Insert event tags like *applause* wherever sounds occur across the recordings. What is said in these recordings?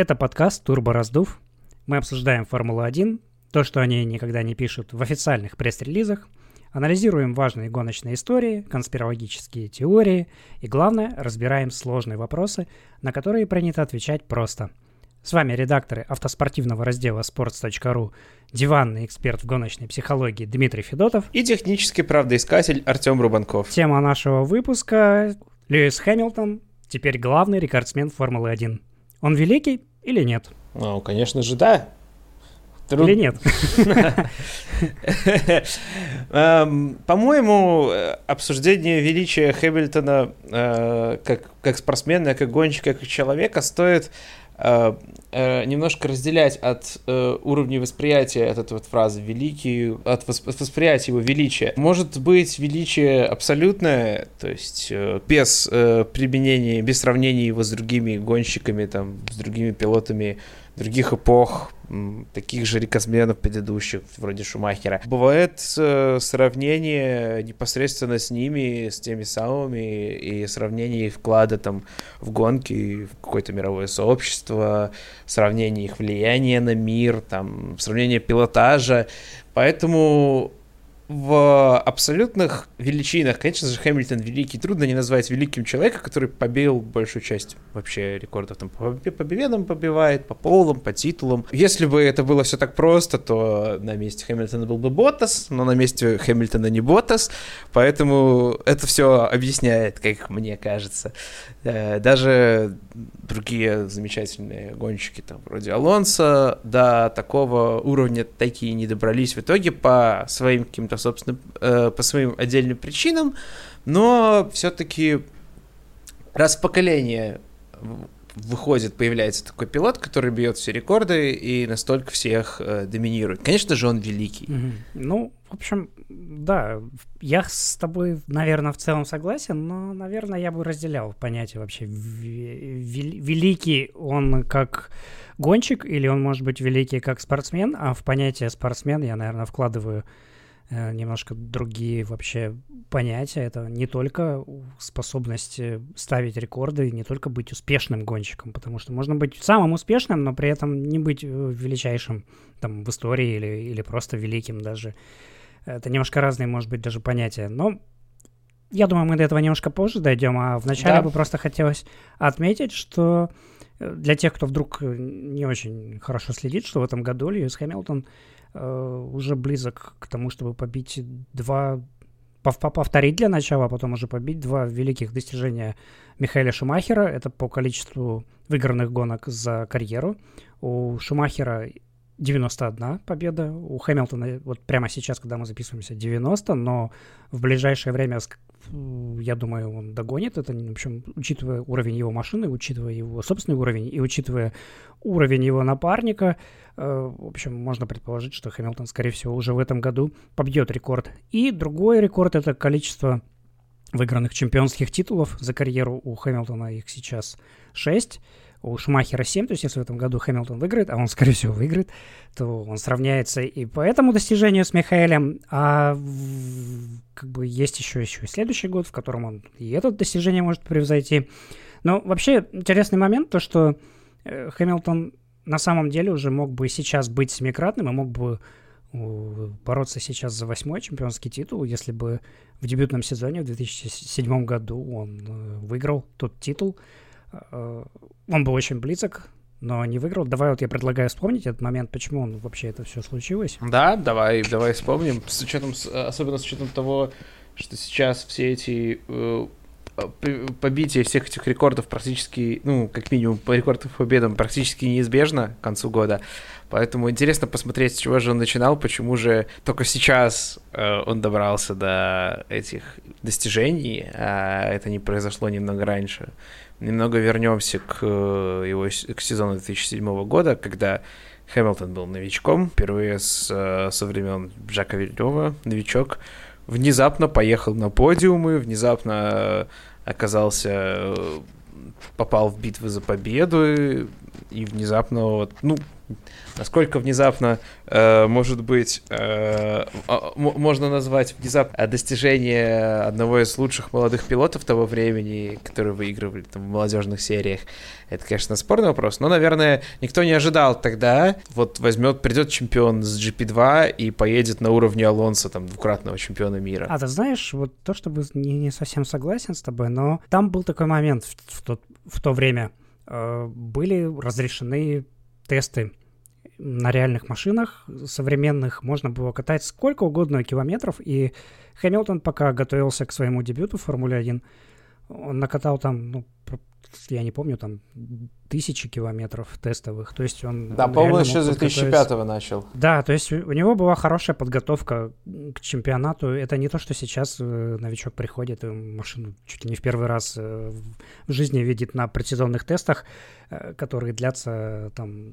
Это подкаст «Турбо Раздув». Мы обсуждаем Формулу-1, то, что они никогда не пишут в официальных пресс-релизах, анализируем важные гоночные истории, конспирологические теории и, главное, разбираем сложные вопросы, на которые принято отвечать просто. С вами редакторы автоспортивного раздела sports.ru, диванный эксперт в гоночной психологии Дмитрий Федотов и технический правдоискатель Артем Рубанков. Тема нашего выпуска – Льюис Хэмилтон, теперь главный рекордсмен Формулы-1. Он великий или нет? Ну, конечно же, да. Труд... Или нет? Эм, по-моему, обсуждение величия Хэмилтона э, как спортсмена, как гонщика, как человека стоит немножко разделять от уровня восприятия от этой вот фразы «великий», от восприятия его величия. Может быть величие абсолютное, то есть без применения, без сравнения его с другими гонщиками, там, с другими пилотами других эпох, таких же рекордсменов предыдущих, вроде Шумахера. Бывает э, сравнение непосредственно с ними, с теми самыми, и сравнение их вклада там в гонки, в какое-то мировое сообщество, сравнение их влияния на мир, там, сравнение пилотажа. Поэтому в абсолютных величинах, конечно же, Хэмилтон великий. Трудно не назвать великим человека, который побил большую часть вообще рекордов. Там, по, по победам побивает, по полам, по титулам. Если бы это было все так просто, то на месте Хэмилтона был бы Ботас, но на месте Хэмилтона не Ботас, поэтому это все объясняет, как мне кажется. Э, даже другие замечательные гонщики, там, вроде Алонса, до такого уровня такие не добрались в итоге по своим каким-то собственно, э, по своим отдельным причинам, но все-таки раз в поколение выходит, появляется такой пилот, который бьет все рекорды и настолько всех э, доминирует. Конечно же, он великий. Ну, в общем, да, я с тобой, наверное, в целом согласен, но, наверное, я бы разделял понятие вообще великий он как гонщик или он может быть великий как спортсмен, а в понятие спортсмен я, наверное, вкладываю немножко другие вообще понятия. Это не только способность ставить рекорды, не только быть успешным гонщиком, потому что можно быть самым успешным, но при этом не быть э, величайшим там, в истории или, или просто великим даже. Это немножко разные, может быть, даже понятия. Но я думаю, мы до этого немножко позже дойдем, а вначале да. бы просто хотелось отметить, что э, для тех, кто вдруг не очень хорошо следит, что в этом году Льюис Хэмилтон Э, уже близок к тому, чтобы побить два повторить для начала, а потом уже побить два великих достижения Михаила Шумахера. Это по количеству выигранных гонок за карьеру. У Шумахера 91 победа, у Хэмилтона вот прямо сейчас, когда мы записываемся, 90, но в ближайшее время я думаю, он догонит это, в общем, учитывая уровень его машины, учитывая его собственный уровень и учитывая уровень его напарника, э, в общем, можно предположить, что Хэмилтон, скорее всего, уже в этом году побьет рекорд. И другой рекорд — это количество выигранных чемпионских титулов за карьеру. У Хэмилтона их сейчас 6 у Шумахера 7, то есть если в этом году Хэмилтон выиграет, а он, скорее всего, выиграет, то он сравняется и по этому достижению с Михаэлем, а как бы есть еще, еще и следующий год, в котором он и это достижение может превзойти. Но вообще интересный момент, то что э, Хэмилтон на самом деле уже мог бы сейчас быть семикратным и мог бы бороться сейчас за восьмой чемпионский титул, если бы в дебютном сезоне в 2007 году он э, выиграл тот титул. Э, он был очень близок, но не выиграл. Давай вот я предлагаю вспомнить этот момент, почему он вообще это все случилось. Да, давай, давай вспомним. С учетом, особенно с учетом того, что сейчас все эти э, побитие всех этих рекордов практически, ну, как минимум, по рекордам победам практически неизбежно к концу года. Поэтому интересно посмотреть, с чего же он начинал, почему же только сейчас э, он добрался до этих достижений, а это не произошло немного раньше. Немного вернемся к э, его к сезону 2007 года, когда Хэмилтон был новичком, впервые с, э, со времен Жака Вильнева, новичок, внезапно поехал на подиумы, внезапно оказался, э, попал в битвы за победу, и внезапно, вот, ну, насколько внезапно э, может быть, э, а, можно назвать внезапно достижение одного из лучших молодых пилотов того времени, которые выигрывали там, в молодежных сериях. Это, конечно, спорный вопрос, но, наверное, никто не ожидал тогда, вот возьмет, придет чемпион с GP2 и поедет на уровне Алонса, там, двукратного чемпиона мира. А ты знаешь, вот то, чтобы не, не совсем согласен с тобой, но там был такой момент в, в, тот, в то время, э, были разрешены тесты на реальных машинах современных можно было катать сколько угодно километров, и Хэмилтон, пока готовился к своему дебюту в Формуле 1, он накатал там, ну, я не помню, там тысячи километров тестовых. То есть он... Да, по-моему, еще с 2005 начал. Да, то есть у него была хорошая подготовка к чемпионату. Это не то, что сейчас э, новичок приходит и машину чуть ли не в первый раз э, в жизни видит на предсезонных тестах, э, которые длятся там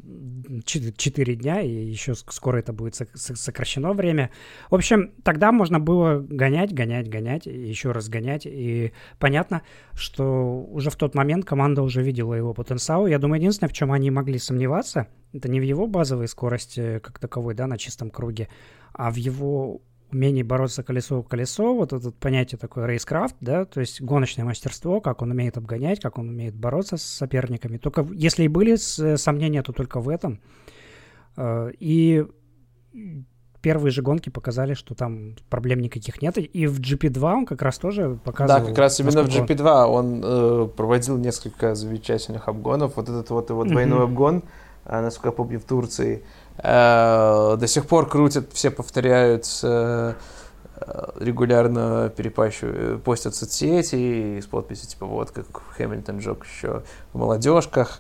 4 дня, и еще скоро это будет сокращено время. В общем, тогда можно было гонять, гонять, гонять, еще раз гонять. И понятно, что уже в тот момент команда уже видела его потенциал, я думаю, единственное, в чем они могли сомневаться, это не в его базовой скорости как таковой, да, на чистом круге, а в его умении бороться колесо в колесо, вот это понятие такое рейскрафт, да, то есть гоночное мастерство, как он умеет обгонять, как он умеет бороться с соперниками. Только если и были сомнения, то только в этом. Э, и первые же гонки показали, что там проблем никаких нет. И в GP2 он как раз тоже показывал... Да, как раз именно в GP2 он э, проводил несколько замечательных обгонов. Вот этот вот его двойной mm-hmm. обгон, э, насколько я помню, в Турции, э, до сих пор крутят, все повторяют, э, регулярно перепащивают, постят в соцсети с подписью типа вот как Хэмилтон Джок еще в молодежках.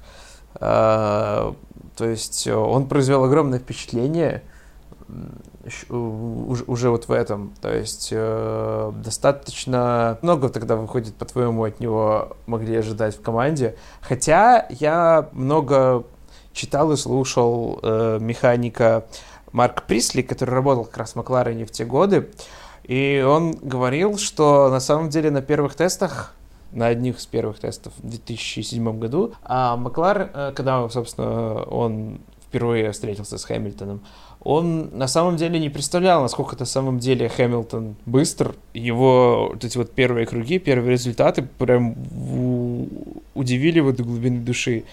Э, то есть он произвел огромное впечатление уже вот в этом. То есть э, достаточно много тогда выходит, по-твоему, от него могли ожидать в команде. Хотя я много читал и слушал э, механика Марк Присли, который работал как раз в Макларене в те годы. И он говорил, что на самом деле на первых тестах на одних из первых тестов в 2007 году. А Маклар, э, когда, собственно, он впервые встретился с Хэмилтоном, он на самом деле не представлял, насколько на самом деле Хэмилтон быстр. Его вот эти вот первые круги, первые результаты прям удивили его до глубины души.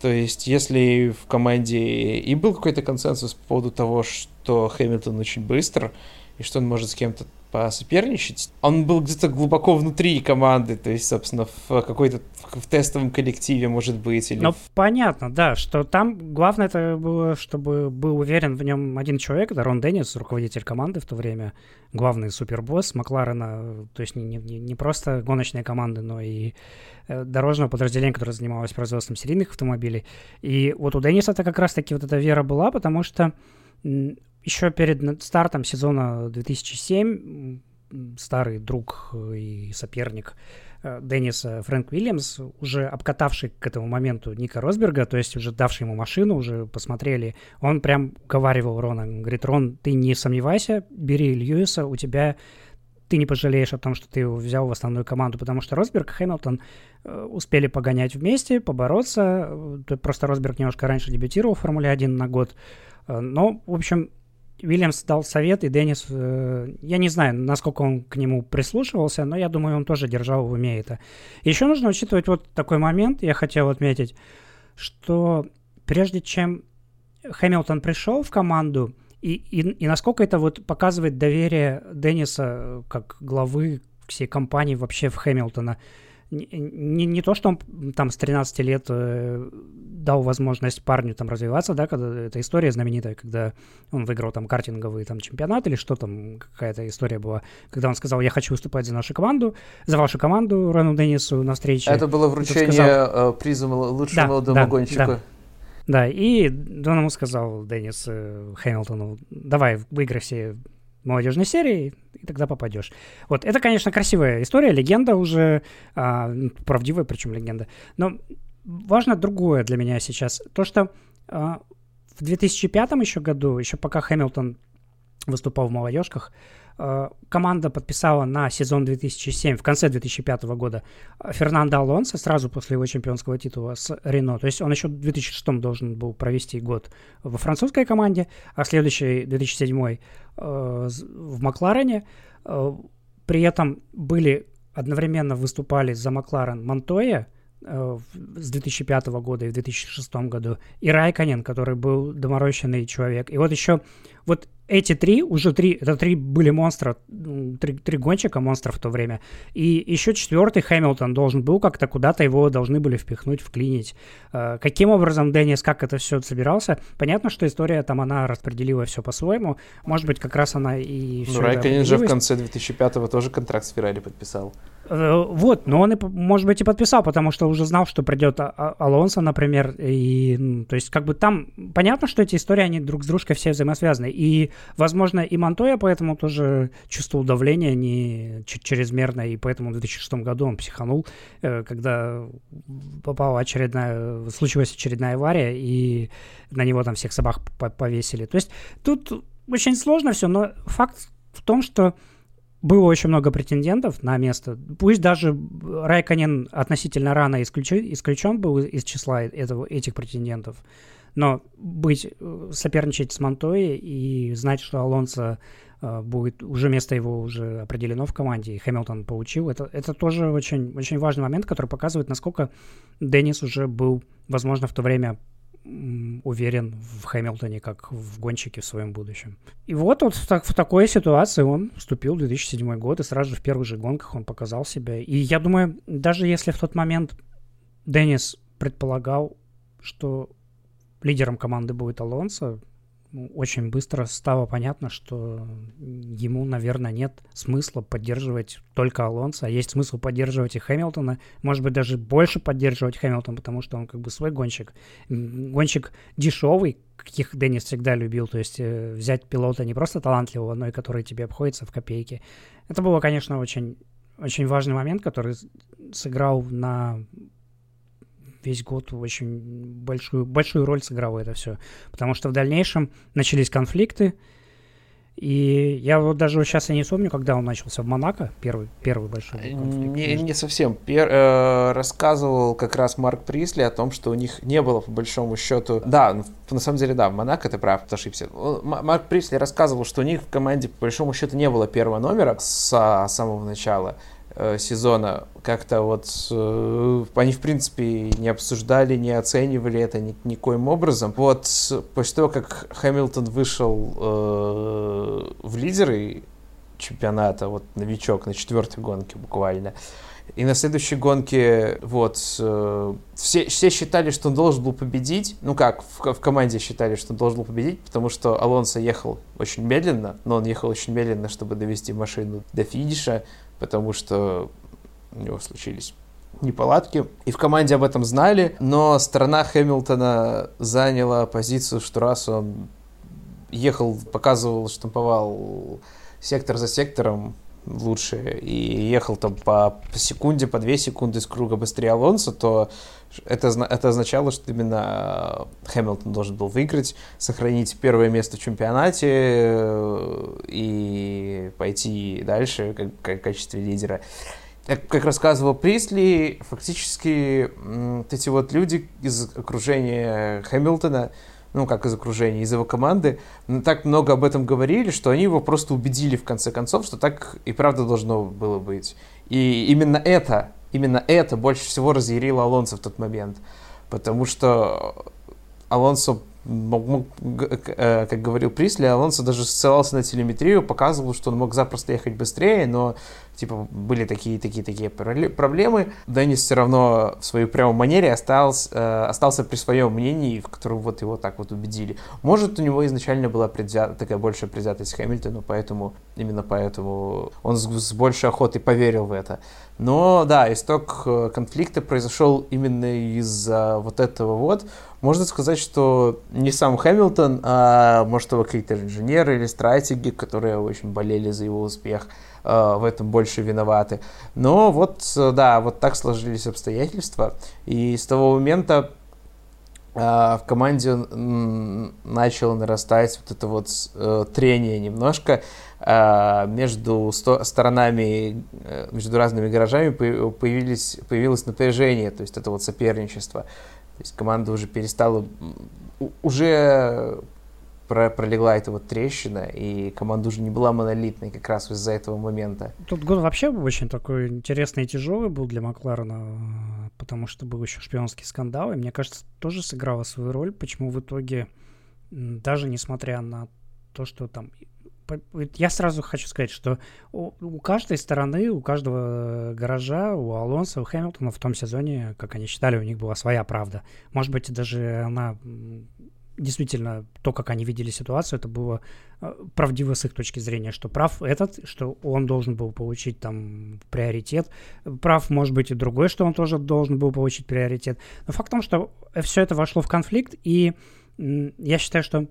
То есть, если в команде и был какой-то консенсус по поводу того, что Хэмилтон очень быстр, и что он может с кем-то посоперничать. Он был где-то глубоко внутри команды, то есть, собственно, в какой-то в тестовом коллективе, может быть. Или... Ну, понятно, да, что там главное это было, чтобы был уверен в нем один человек, это Рон Деннис, руководитель команды в то время, главный супербосс Макларена, то есть не, не, не просто гоночные команды, но и э, дорожного подразделения, которое занималось производством серийных автомобилей. И вот у Денниса это как раз-таки вот эта вера была, потому что еще перед стартом сезона 2007 старый друг и соперник э, Денниса Фрэнк Уильямс, уже обкатавший к этому моменту Ника Росберга, то есть уже давший ему машину, уже посмотрели, он прям уговаривал Рона, говорит, Рон, ты не сомневайся, бери Льюиса, у тебя ты не пожалеешь о том, что ты его взял в основную команду, потому что Росберг и Хэмилтон э, успели погонять вместе, побороться. Э, просто Росберг немножко раньше дебютировал в Формуле 1 на год. Но, в общем, Уильямс дал совет, и Деннис, э, я не знаю, насколько он к нему прислушивался, но я думаю, он тоже держал в уме это. Еще нужно учитывать вот такой момент, я хотел отметить, что прежде чем Хэмилтон пришел в команду, и, и, и насколько это вот показывает доверие Денниса как главы всей компании вообще в Хэмилтона – не, не то, что он там с 13 лет э, дал возможность парню там развиваться, да, когда эта история знаменитая, когда он выиграл там картинговый там чемпионат или что там, какая-то история была, когда он сказал, я хочу выступать за нашу команду, за вашу команду Рону Деннису на встрече. Это было вручение сказал, э, приза лучшему да, молодому да, гонщику. Да. Да, и он ему сказал, Деннис э, Хэмилтону, давай, выиграй все молодежной серии, и тогда попадешь. Вот, это, конечно, красивая история, легенда уже, а, правдивая причем легенда. Но важно другое для меня сейчас. То, что а, в 2005 еще году, еще пока Хэмилтон выступал в молодежках. Э, команда подписала на сезон 2007, в конце 2005 года, Фернандо Алонсо сразу после его чемпионского титула с Рено. То есть он еще в 2006 должен был провести год во французской команде, а следующий, 2007, э, в Макларене. Э, при этом были одновременно выступали за Макларен Монтоя, с 2005 года и в 2006 году, и Райконен, который был доморощенный человек. И вот еще вот эти три, уже три, это три были монстра, три, три гонщика монстров в то время. И еще четвертый Хэмилтон должен был как-то куда-то его должны были впихнуть, вклинить. Э, каким образом Деннис, как это все собирался? Понятно, что история там, она распределила все по-своему. Может быть, как раз она и все Ну, Райконин же в конце 2005-го тоже контракт с Феррари подписал. Э, вот, но он, и, может быть, и подписал, потому что уже знал, что придет а, а, Алонсо, например, и, то есть, как бы там, понятно, что эти истории, они друг с дружкой все взаимосвязаны, и, возможно, и Монтоя поэтому тоже чувствовал давление не чрезмерно, и поэтому в 2006 году он психанул, э, когда попала очередная, случилась очередная авария, и на него там всех собак повесили. То есть, тут очень сложно все, но факт в том, что было очень много претендентов на место. Пусть даже Райконен относительно рано исключен, исключен был из числа этого, этих претендентов, но быть, э, соперничать с Монтоей и знать, что Алонсо э, будет, уже место его уже определено в команде, и Хэмилтон получил, это, это тоже очень, очень важный момент, который показывает, насколько Деннис уже был, возможно, в то время уверен в Хэмилтоне как в гонщике в своем будущем. И вот, вот в, так, в такой ситуации он вступил в 2007 год, и сразу же в первых же гонках он показал себя. И я думаю, даже если в тот момент Деннис предполагал, что лидером команды будет Алонсо, ну, очень быстро стало понятно, что ему, наверное, нет смысла поддерживать только Алонса, а есть смысл поддерживать и Хэмилтона, может быть, даже больше поддерживать Хэмилтона, потому что он как бы свой гонщик. Гонщик дешевый, каких Деннис всегда любил, то есть э, взять пилота не просто талантливого, но и который тебе обходится в копейки. Это было, конечно, очень, очень важный момент, который сыграл на весь год очень большую, большую роль сыграло это все. Потому что в дальнейшем начались конфликты, и я вот даже сейчас я не помню, когда он начался в Монако, первый, первый большой конфликт. Не, не совсем. Пер, э, рассказывал как раз Марк Присли о том, что у них не было, по большому счету... Да, на самом деле, да, в Монако ты прав, ошибся. Марк Присли рассказывал, что у них в команде, по большому счету, не было первого номера с самого начала. Э, сезона как-то вот э, они в принципе не обсуждали, не оценивали это ни, никоим образом. Вот после того, как Хэмилтон вышел э, в лидеры чемпионата, вот новичок на четвертой гонке буквально, и на следующей гонке, вот, э, все, все считали, что он должен был победить. Ну как, в, в команде считали, что он должен был победить, потому что Алонсо ехал очень медленно, но он ехал очень медленно, чтобы довести машину до финиша потому что у него случились неполадки. И в команде об этом знали, но сторона Хэмилтона заняла позицию, что раз он ехал, показывал, штамповал сектор за сектором лучше и ехал там по секунде, по две секунды из круга быстрее Алонса, то это, это означало, что именно Хэмилтон должен был выиграть, сохранить первое место в чемпионате э, и пойти дальше как, как в качестве лидера. Как рассказывал Присли, фактически вот эти вот люди из окружения Хэмилтона, ну, как из окружения, из его команды, так много об этом говорили, что они его просто убедили в конце концов, что так и правда должно было быть. И именно это именно это больше всего разъярило Алонсо в тот момент. Потому что Алонсо как говорил Присли, Алонсо даже ссылался на телеметрию, показывал, что он мог запросто ехать быстрее, но типа были такие, такие, такие проблемы. Деннис все равно в своей прямой манере остался, э, остался при своем мнении, в котором вот его так вот убедили. Может, у него изначально была предвзята, такая большая предвзятость Хэмилтону, поэтому, именно поэтому он с, с большей охотой поверил в это. Но да, исток э, конфликта произошел именно из-за вот этого вот. Можно сказать, что не сам Хэмилтон, а может его какие-то инженеры или стратеги, которые очень болели за его успех, э, в этом больше виноваты. Но вот, да, вот так сложились обстоятельства. И с того момента в команде, начало нарастать вот это вот э, трение немножко э, между сто- сторонами, э, между разными гаражами появились, появилось напряжение, то есть это вот соперничество. То есть команда уже перестала, уже про, пролегла эта вот трещина, и команда уже не была монолитной как раз из-за этого момента. Тот год вообще очень такой интересный и тяжелый был для Макларена, потому что был еще шпионский скандал, и мне кажется, тоже сыграла свою роль, почему в итоге, даже несмотря на то, что там я сразу хочу сказать, что у, у каждой стороны, у каждого гаража, у Алонса, у Хэмилтона в том сезоне, как они считали, у них была своя правда. Может быть, даже она действительно то, как они видели ситуацию, это было э, правдиво с их точки зрения, что прав этот, что он должен был получить там приоритет, прав может быть и другой, что он тоже должен был получить приоритет. Но факт в том, что все это вошло в конфликт, и я считаю, что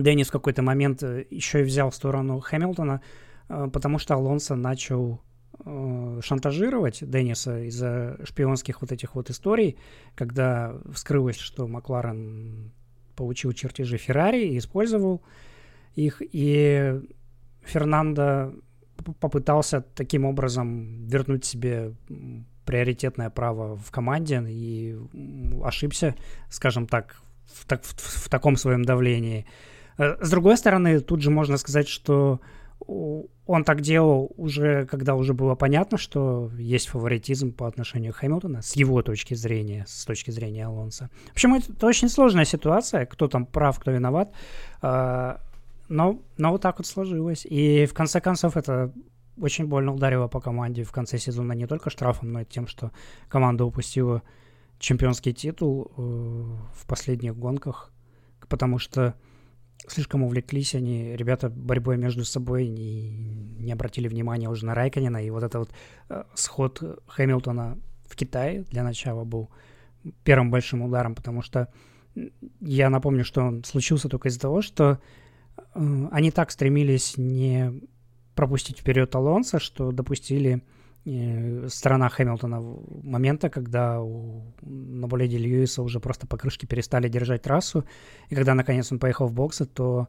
Деннис в какой-то момент э, еще и взял в сторону Хэмилтона, э, потому что Алонсо начал шантажировать Денниса из-за шпионских вот этих вот историй, когда вскрылось, что Макларен получил чертежи Феррари и использовал их. И Фернандо попытался таким образом вернуть себе приоритетное право в команде и ошибся, скажем так, в, так, в, в таком своем давлении. Э, с другой стороны, тут же можно сказать, что он так делал уже, когда уже было понятно, что есть фаворитизм по отношению к Хэмилтона, с его точки зрения, с точки зрения Алонса. В общем, это очень сложная ситуация, кто там прав, кто виноват, а, но, но вот так вот сложилось. И в конце концов это очень больно ударило по команде в конце сезона не только штрафом, но и тем, что команда упустила чемпионский титул э, в последних гонках, потому что слишком увлеклись они, ребята, борьбой между собой, не, не обратили внимания уже на Райканина, и вот этот вот э, сход Хэмилтона в Китае для начала был первым большим ударом, потому что я напомню, что он случился только из-за того, что э, они так стремились не пропустить вперед Алонса, что допустили сторона Хэмилтона момента, когда у, на болиде Льюиса уже просто покрышки перестали держать трассу, и когда наконец он поехал в боксы, то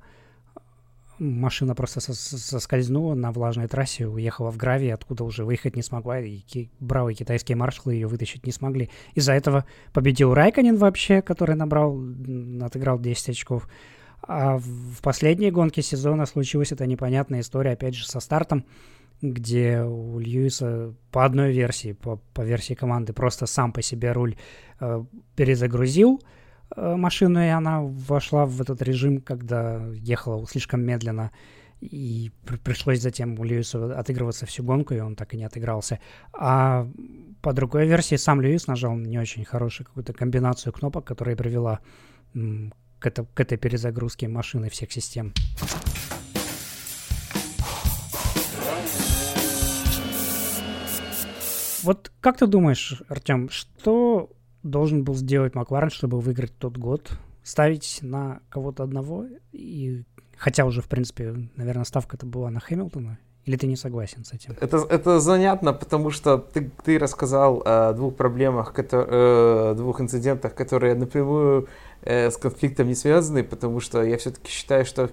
машина просто соскользнула на влажной трассе, уехала в гравий, откуда уже выехать не смогла, и бравые китайские маршалы ее вытащить не смогли. Из-за этого победил Райконин вообще, который набрал, отыграл 10 очков. А в последней гонке сезона случилась эта непонятная история, опять же, со стартом где у Льюиса по одной версии, по, по версии команды, просто сам по себе руль э, перезагрузил э, машину, и она вошла в этот режим, когда ехала слишком медленно, и при, пришлось затем у Льюиса отыгрываться всю гонку, и он так и не отыгрался. А по другой версии сам Льюис нажал не очень хорошую какую-то комбинацию кнопок, которая привела к, это, к этой перезагрузке машины всех систем. Вот как ты думаешь, Артем, что должен был сделать Макларен, чтобы выиграть тот год? Ставить на кого-то одного? И хотя уже, в принципе, наверное, ставка это была на Хэмилтона. Или ты не согласен с этим? Это, это занятно, потому что ты, ты рассказал о двух проблемах, которые, э, двух инцидентах, которые напрямую э, с конфликтом не связаны, потому что я все-таки считаю, что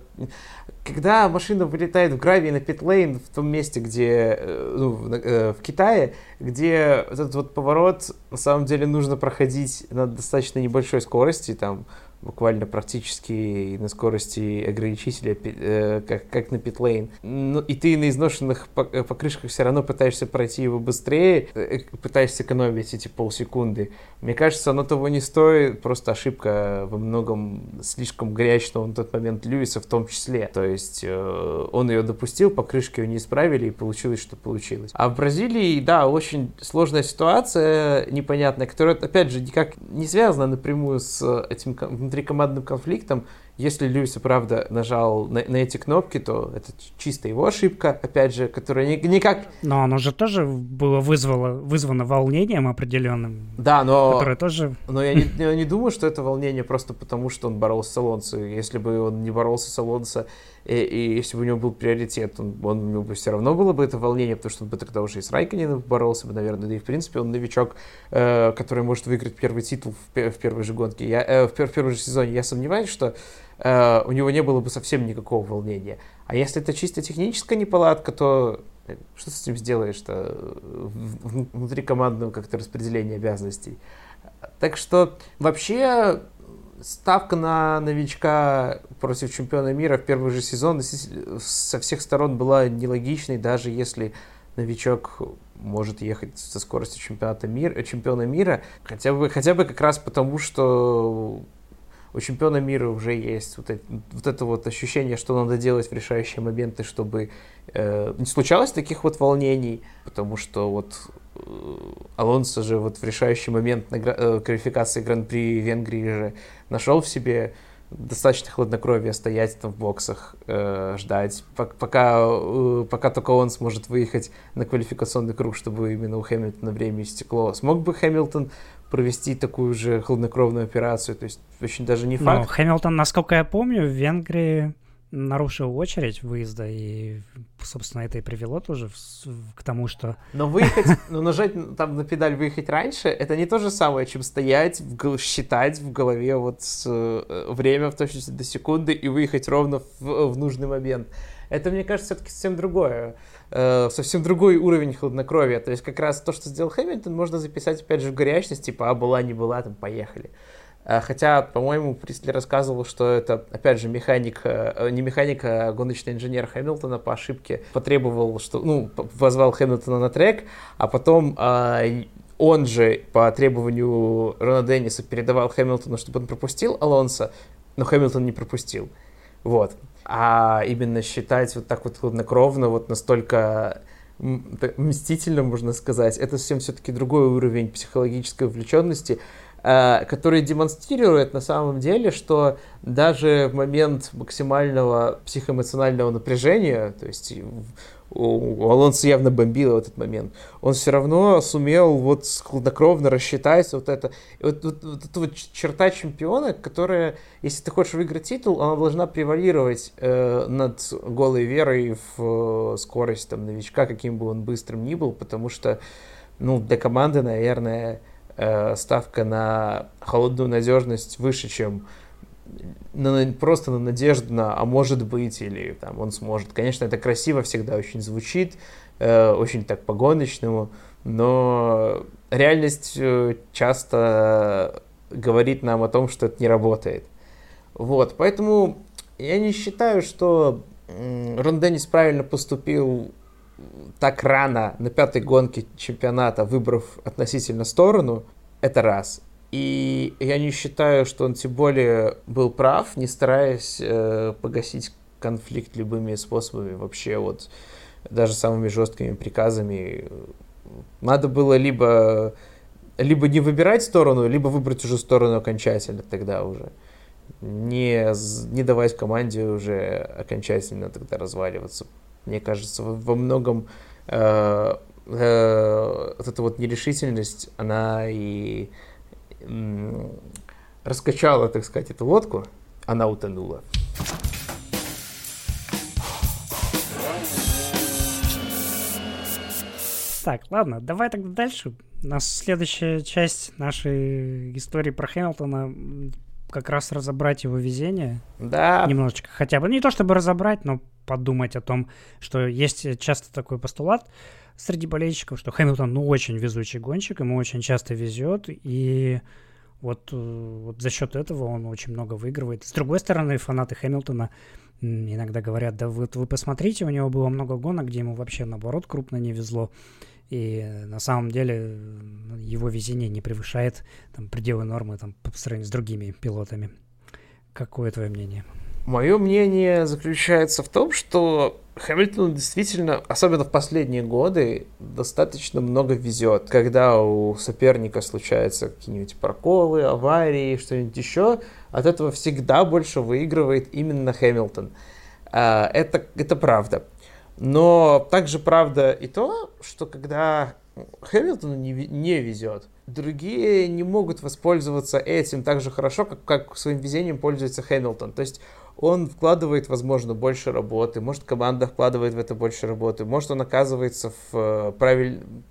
когда машина вылетает в гравий на питлейн в том месте, где, э, ну, в, Китае, где этот вот поворот на самом деле нужно проходить на достаточно небольшой скорости, там буквально практически на скорости ограничителя, э, как, как на питлейн. Ну, и ты на изношенных э, покрышках все равно пытаешься пройти его быстрее, э, пытаешься экономить эти полсекунды. Мне кажется, оно того не стоит, просто ошибка во многом слишком горячного на тот момент Льюиса в том числе. То есть он ее допустил, покрышки ее не исправили, и получилось, что получилось. А в Бразилии, да, очень сложная ситуация, непонятная, которая, опять же, никак не связана напрямую с этим внутрикомандным конфликтом. Если Льюис и правда нажал на, на эти кнопки, то это чисто его ошибка, опять же, которая ни, никак... Но оно же тоже было вызвало, вызвано волнением определенным. Да, но... Которое тоже... Но я не, я не думаю, что это волнение просто потому, что он боролся с Алонсо. Если бы он не боролся с Алонсо, и, и если бы у него был приоритет, он, он, у него бы все равно было бы это волнение, потому что он бы тогда уже и с Райконином боролся бы, наверное, да и в принципе он новичок, э, который может выиграть первый титул в, в первой же гонке, я, э, в, в первой же сезоне, я сомневаюсь, что у него не было бы совсем никакого волнения. А если это чисто техническая неполадка, то э, что с этим сделаешь-то внутри командного как-то распределения обязанностей? Так что вообще ставка на новичка против чемпиона мира в первый же сезон со всех сторон была нелогичной, даже если новичок может ехать со скоростью чемпионата мира, чемпиона мира, хотя бы, хотя бы как раз потому, что у чемпиона мира уже есть вот это, вот это вот ощущение, что надо делать в решающие моменты, чтобы э, не случалось таких вот волнений, потому что вот э, Алонсо же вот в решающий момент на, э, квалификации Гран-при Венгрии же нашел в себе достаточно хладнокровия стоять там в боксах, э, ждать, пока, э, пока только он сможет выехать на квалификационный круг, чтобы именно у Хэмилтона время истекло. Смог бы Хэмилтон провести такую же хладнокровную операцию, то есть очень даже не факт. Но Хэмилтон, насколько я помню, в Венгрии нарушил очередь выезда, и, собственно, это и привело тоже к тому, что... Но выехать, но нажать там на педаль выехать раньше, это не то же самое, чем стоять, в, считать в голове вот э, время в точности до секунды и выехать ровно в, в нужный момент. Это, мне кажется, все-таки совсем другое. Э, совсем другой уровень хладнокровия. То есть как раз то, что сделал Хэмилтон, можно записать опять же в горячность, типа, а была, не была, там, поехали. Э, хотя, по-моему, Присли рассказывал, что это, опять же, механик, э, не механик, а гоночный инженер Хэмилтона по ошибке потребовал, что, ну, позвал Хэмилтона на трек, а потом он же по требованию Рона Денниса передавал Хэмилтону, чтобы он пропустил Алонса, но Хэмилтон не пропустил. Вот а именно считать вот так вот хладнокровно, вот настолько мстительно, можно сказать, это совсем все-таки другой уровень психологической вовлеченности, а, который демонстрирует на самом деле, что даже в момент максимального психоэмоционального напряжения, то есть у Алонса явно бомбило в этот момент, он все равно сумел вот хладнокровно рассчитать вот это. вот, вот, вот эта вот черта чемпиона, которая, если ты хочешь выиграть титул, она должна превалировать э, над голой верой в э, скорость там, новичка, каким бы он быстрым ни был, потому что ну, для команды, наверное, э, ставка на холодную надежность выше, чем на, просто на надежду на «а может быть» или там «он сможет». Конечно, это красиво всегда очень звучит, э, очень так по-гоночному, но реальность э, часто говорит нам о том, что это не работает. Вот, поэтому я не считаю, что Рон Деннис правильно поступил так рано на пятой гонке чемпионата, выбрав относительно сторону, это раз. И я не считаю, что он тем более был прав, не стараясь э, погасить конфликт любыми способами, вообще вот даже самыми жесткими приказами. Надо было либо, либо не выбирать сторону, либо выбрать уже сторону окончательно тогда уже. Не, не давать команде уже окончательно тогда разваливаться. Мне кажется, во, многом э, э, вот эта вот нерешительность, она и раскачала, так сказать, эту лодку, она утонула. Так, ладно, давай тогда дальше. У нас следующая часть нашей истории про Хэмилтона как раз разобрать его везение. Да. Немножечко хотя бы. Не то чтобы разобрать, но подумать о том, что есть часто такой постулат, среди болельщиков, что Хэмилтон, ну, очень везучий гонщик, ему очень часто везет, и вот, э, вот за счет этого он очень много выигрывает. С другой стороны, фанаты Хэмилтона иногда говорят, да вот вы посмотрите, у него было много гонок, где ему вообще наоборот крупно не везло. И на самом деле его везение не превышает там, пределы нормы там, по сравнению с другими пилотами. Какое твое мнение? Мое мнение заключается в том, что Хэмилтону действительно, особенно в последние годы, достаточно много везет. Когда у соперника случаются какие-нибудь проколы, аварии, что-нибудь еще, от этого всегда больше выигрывает именно Хэмилтон. А, это, это правда. Но также правда и то, что когда Хэмилтону не, не везет, другие не могут воспользоваться этим так же хорошо, как, как своим везением пользуется Хэмилтон. То есть он вкладывает, возможно, больше работы, может, команда вкладывает в это больше работы, может, он оказывается в э, правильном,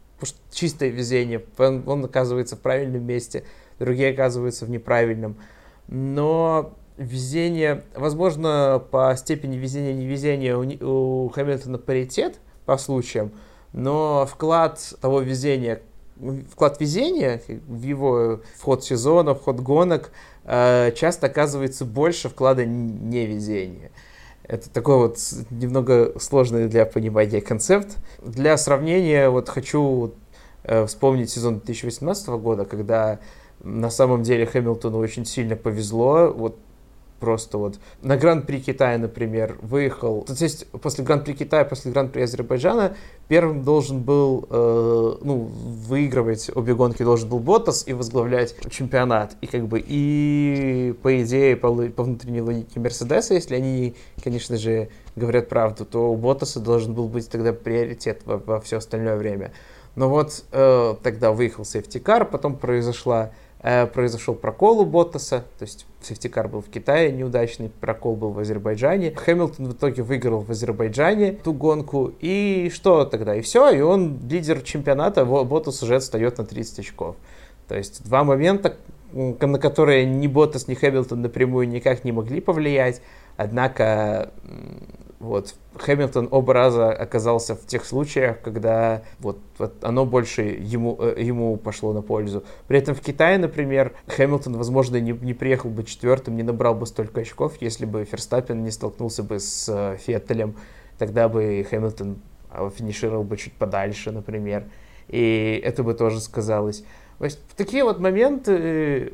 чистое везение, он, оказывается в правильном месте, другие оказываются в неправильном. но везение, возможно, по степени везения-невезения у, у Хэмилтона паритет по случаям, но вклад того везения, вклад везения в его вход сезона, вход гонок часто оказывается больше вклада невезения. Это такой вот немного сложный для понимания концепт. Для сравнения, вот хочу э, вспомнить сезон 2018 года, когда на самом деле Хэмилтону очень сильно повезло. Вот просто вот на Гран-при Китая, например, выехал. То есть после Гран-при Китая, после Гран-при Азербайджана первым должен был, э, ну, выигрывать обе гонки должен был Боттас и возглавлять чемпионат. И как бы, и по идее, по, по внутренней логике Мерседеса, если они, конечно же, говорят правду, то у Боттаса должен был быть тогда приоритет во, во все остальное время. Но вот э, тогда выехал safety car, потом произошла произошел прокол у Боттаса, то есть safety car был в Китае неудачный, прокол был в Азербайджане. Хэмилтон в итоге выиграл в Азербайджане ту гонку, и что тогда? И все, и он лидер чемпионата, Боттас уже отстает на 30 очков. То есть два момента, на которые ни Боттас, ни Хэмилтон напрямую никак не могли повлиять, однако вот Хэмилтон оба раза оказался в тех случаях, когда вот, вот оно больше ему, э, ему пошло на пользу. При этом в Китае, например, Хэмилтон, возможно, не, не приехал бы четвертым, не набрал бы столько очков, если бы Ферстаппин не столкнулся бы с э, Феттелем. Тогда бы Хэмилтон а, финишировал бы чуть подальше, например. И это бы тоже сказалось. То есть в такие вот моменты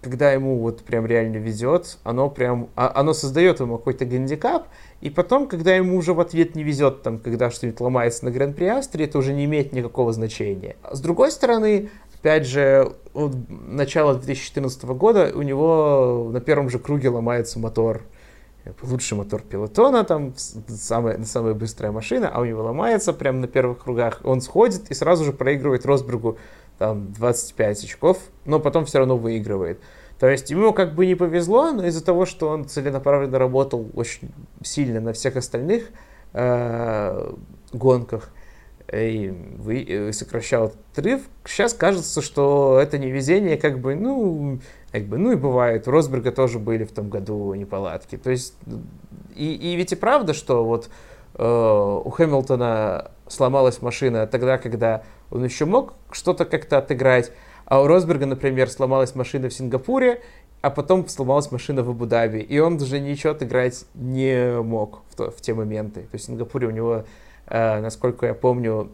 когда ему вот прям реально везет, оно прям, а, оно создает ему какой-то гандикап, и потом, когда ему уже в ответ не везет, там, когда что-нибудь ломается на Гран-при Австрии, это уже не имеет никакого значения. С другой стороны, опять же, от начала 2014 года у него на первом же круге ломается мотор. Лучший мотор пилотона, там самая, самая быстрая машина, а у него ломается прямо на первых кругах. Он сходит и сразу же проигрывает Росбергу там 25 очков, но потом все равно выигрывает. То есть ему как бы не повезло, но из-за того, что он целенаправленно работал очень сильно на всех остальных э, гонках и, вы, и сокращал отрыв, сейчас кажется, что это невезение как бы, ну, как бы, ну и бывает. У Росберга тоже были в том году неполадки. То есть, и, и ведь и правда, что вот э, у Хэмилтона сломалась машина тогда, когда он еще мог что-то как-то отыграть, а у Росберга, например, сломалась машина в Сингапуре, а потом сломалась машина в Абу-Даби, и он уже ничего отыграть не мог в, то, в те моменты. То есть в Сингапуре у него, э, насколько я помню,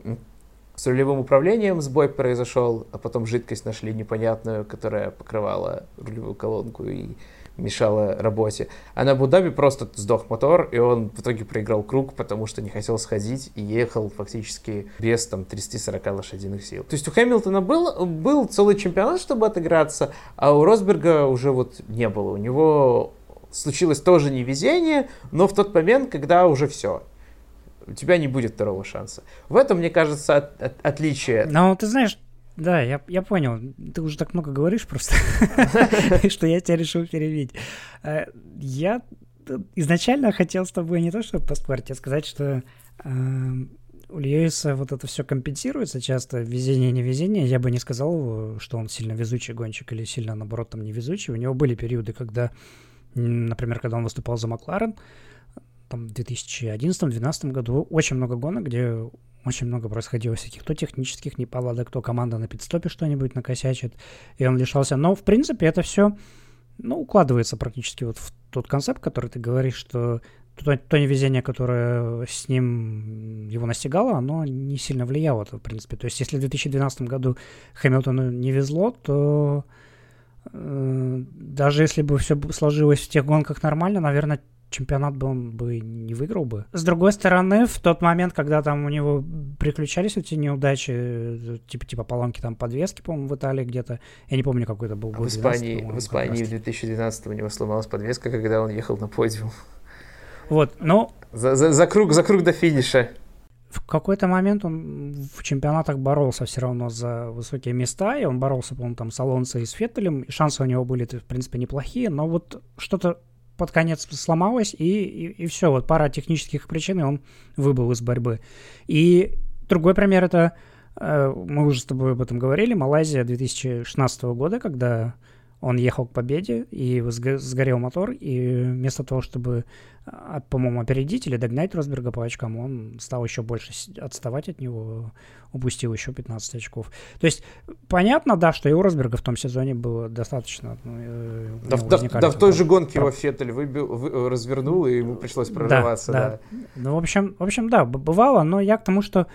с рулевым управлением сбой произошел, а потом жидкость нашли непонятную, которая покрывала рулевую колонку, и мешало работе. А на Абу-Даби просто сдох мотор, и он в итоге проиграл круг, потому что не хотел сходить и ехал фактически без там 340 лошадиных сил. То есть у Хэмилтона был, был целый чемпионат, чтобы отыграться, а у Росберга уже вот не было. У него случилось тоже невезение, но в тот момент, когда уже все, у тебя не будет второго шанса. В этом, мне кажется, от, от, отличие. Но ты знаешь, да, я, я понял. Ты уже так много говоришь просто, *laughs* что я тебя решил перебить. Э, я изначально хотел с тобой не то, чтобы поспорить, а сказать, что э, у Льюиса вот это все компенсируется часто, везение-невезение. Я бы не сказал, что он сильно везучий гонщик или сильно, наоборот, там невезучий. У него были периоды, когда, например, когда он выступал за Макларен, там, в 2011-2012 году очень много гонок, где очень много происходило всяких то технических неполадок, то команда на пидстопе что-нибудь накосячит, и он лишался. Но, в принципе, это все ну, укладывается практически вот в тот концепт, который ты говоришь, что то, то невезение, которое с ним его настигало, оно не сильно влияло, в принципе. То есть, если в 2012 году Хэмилтону не везло, то э, даже если бы все сложилось в тех гонках нормально, наверное, чемпионат бы он бы не выиграл бы. С другой стороны, в тот момент, когда там у него приключались эти неудачи, типа, типа поломки там подвески, по-моему, в Италии где-то, я не помню, какой это был год. В Испании, в Испании в 2012 у него сломалась подвеска, когда он ехал на подиум. Вот, ну... За, за, за, круг, за круг до финиша. В какой-то момент он в чемпионатах боролся все равно за высокие места, и он боролся, по-моему, там с Алонсо и с Феттелем, и шансы у него были, в принципе, неплохие, но вот что-то под конец сломалась, и, и, и все, вот пара технических причин, и он выбыл из борьбы. И другой пример это, э, мы уже с тобой об этом говорили, Малайзия 2016 года, когда он ехал к победе, и сгорел мотор, и вместо того, чтобы, а, по-моему, опередить или догнать Росберга по очкам, он стал еще больше отставать от него, упустил еще 15 очков. То есть, понятно, да, что и у Росберга в том сезоне было достаточно. Ну, э, да, да, да в той же гонке про... его Феттель выбил, вы, развернул, и ему пришлось прорываться. Да, да. да. Ну, в общем, в общем, да, бывало, но я к тому, что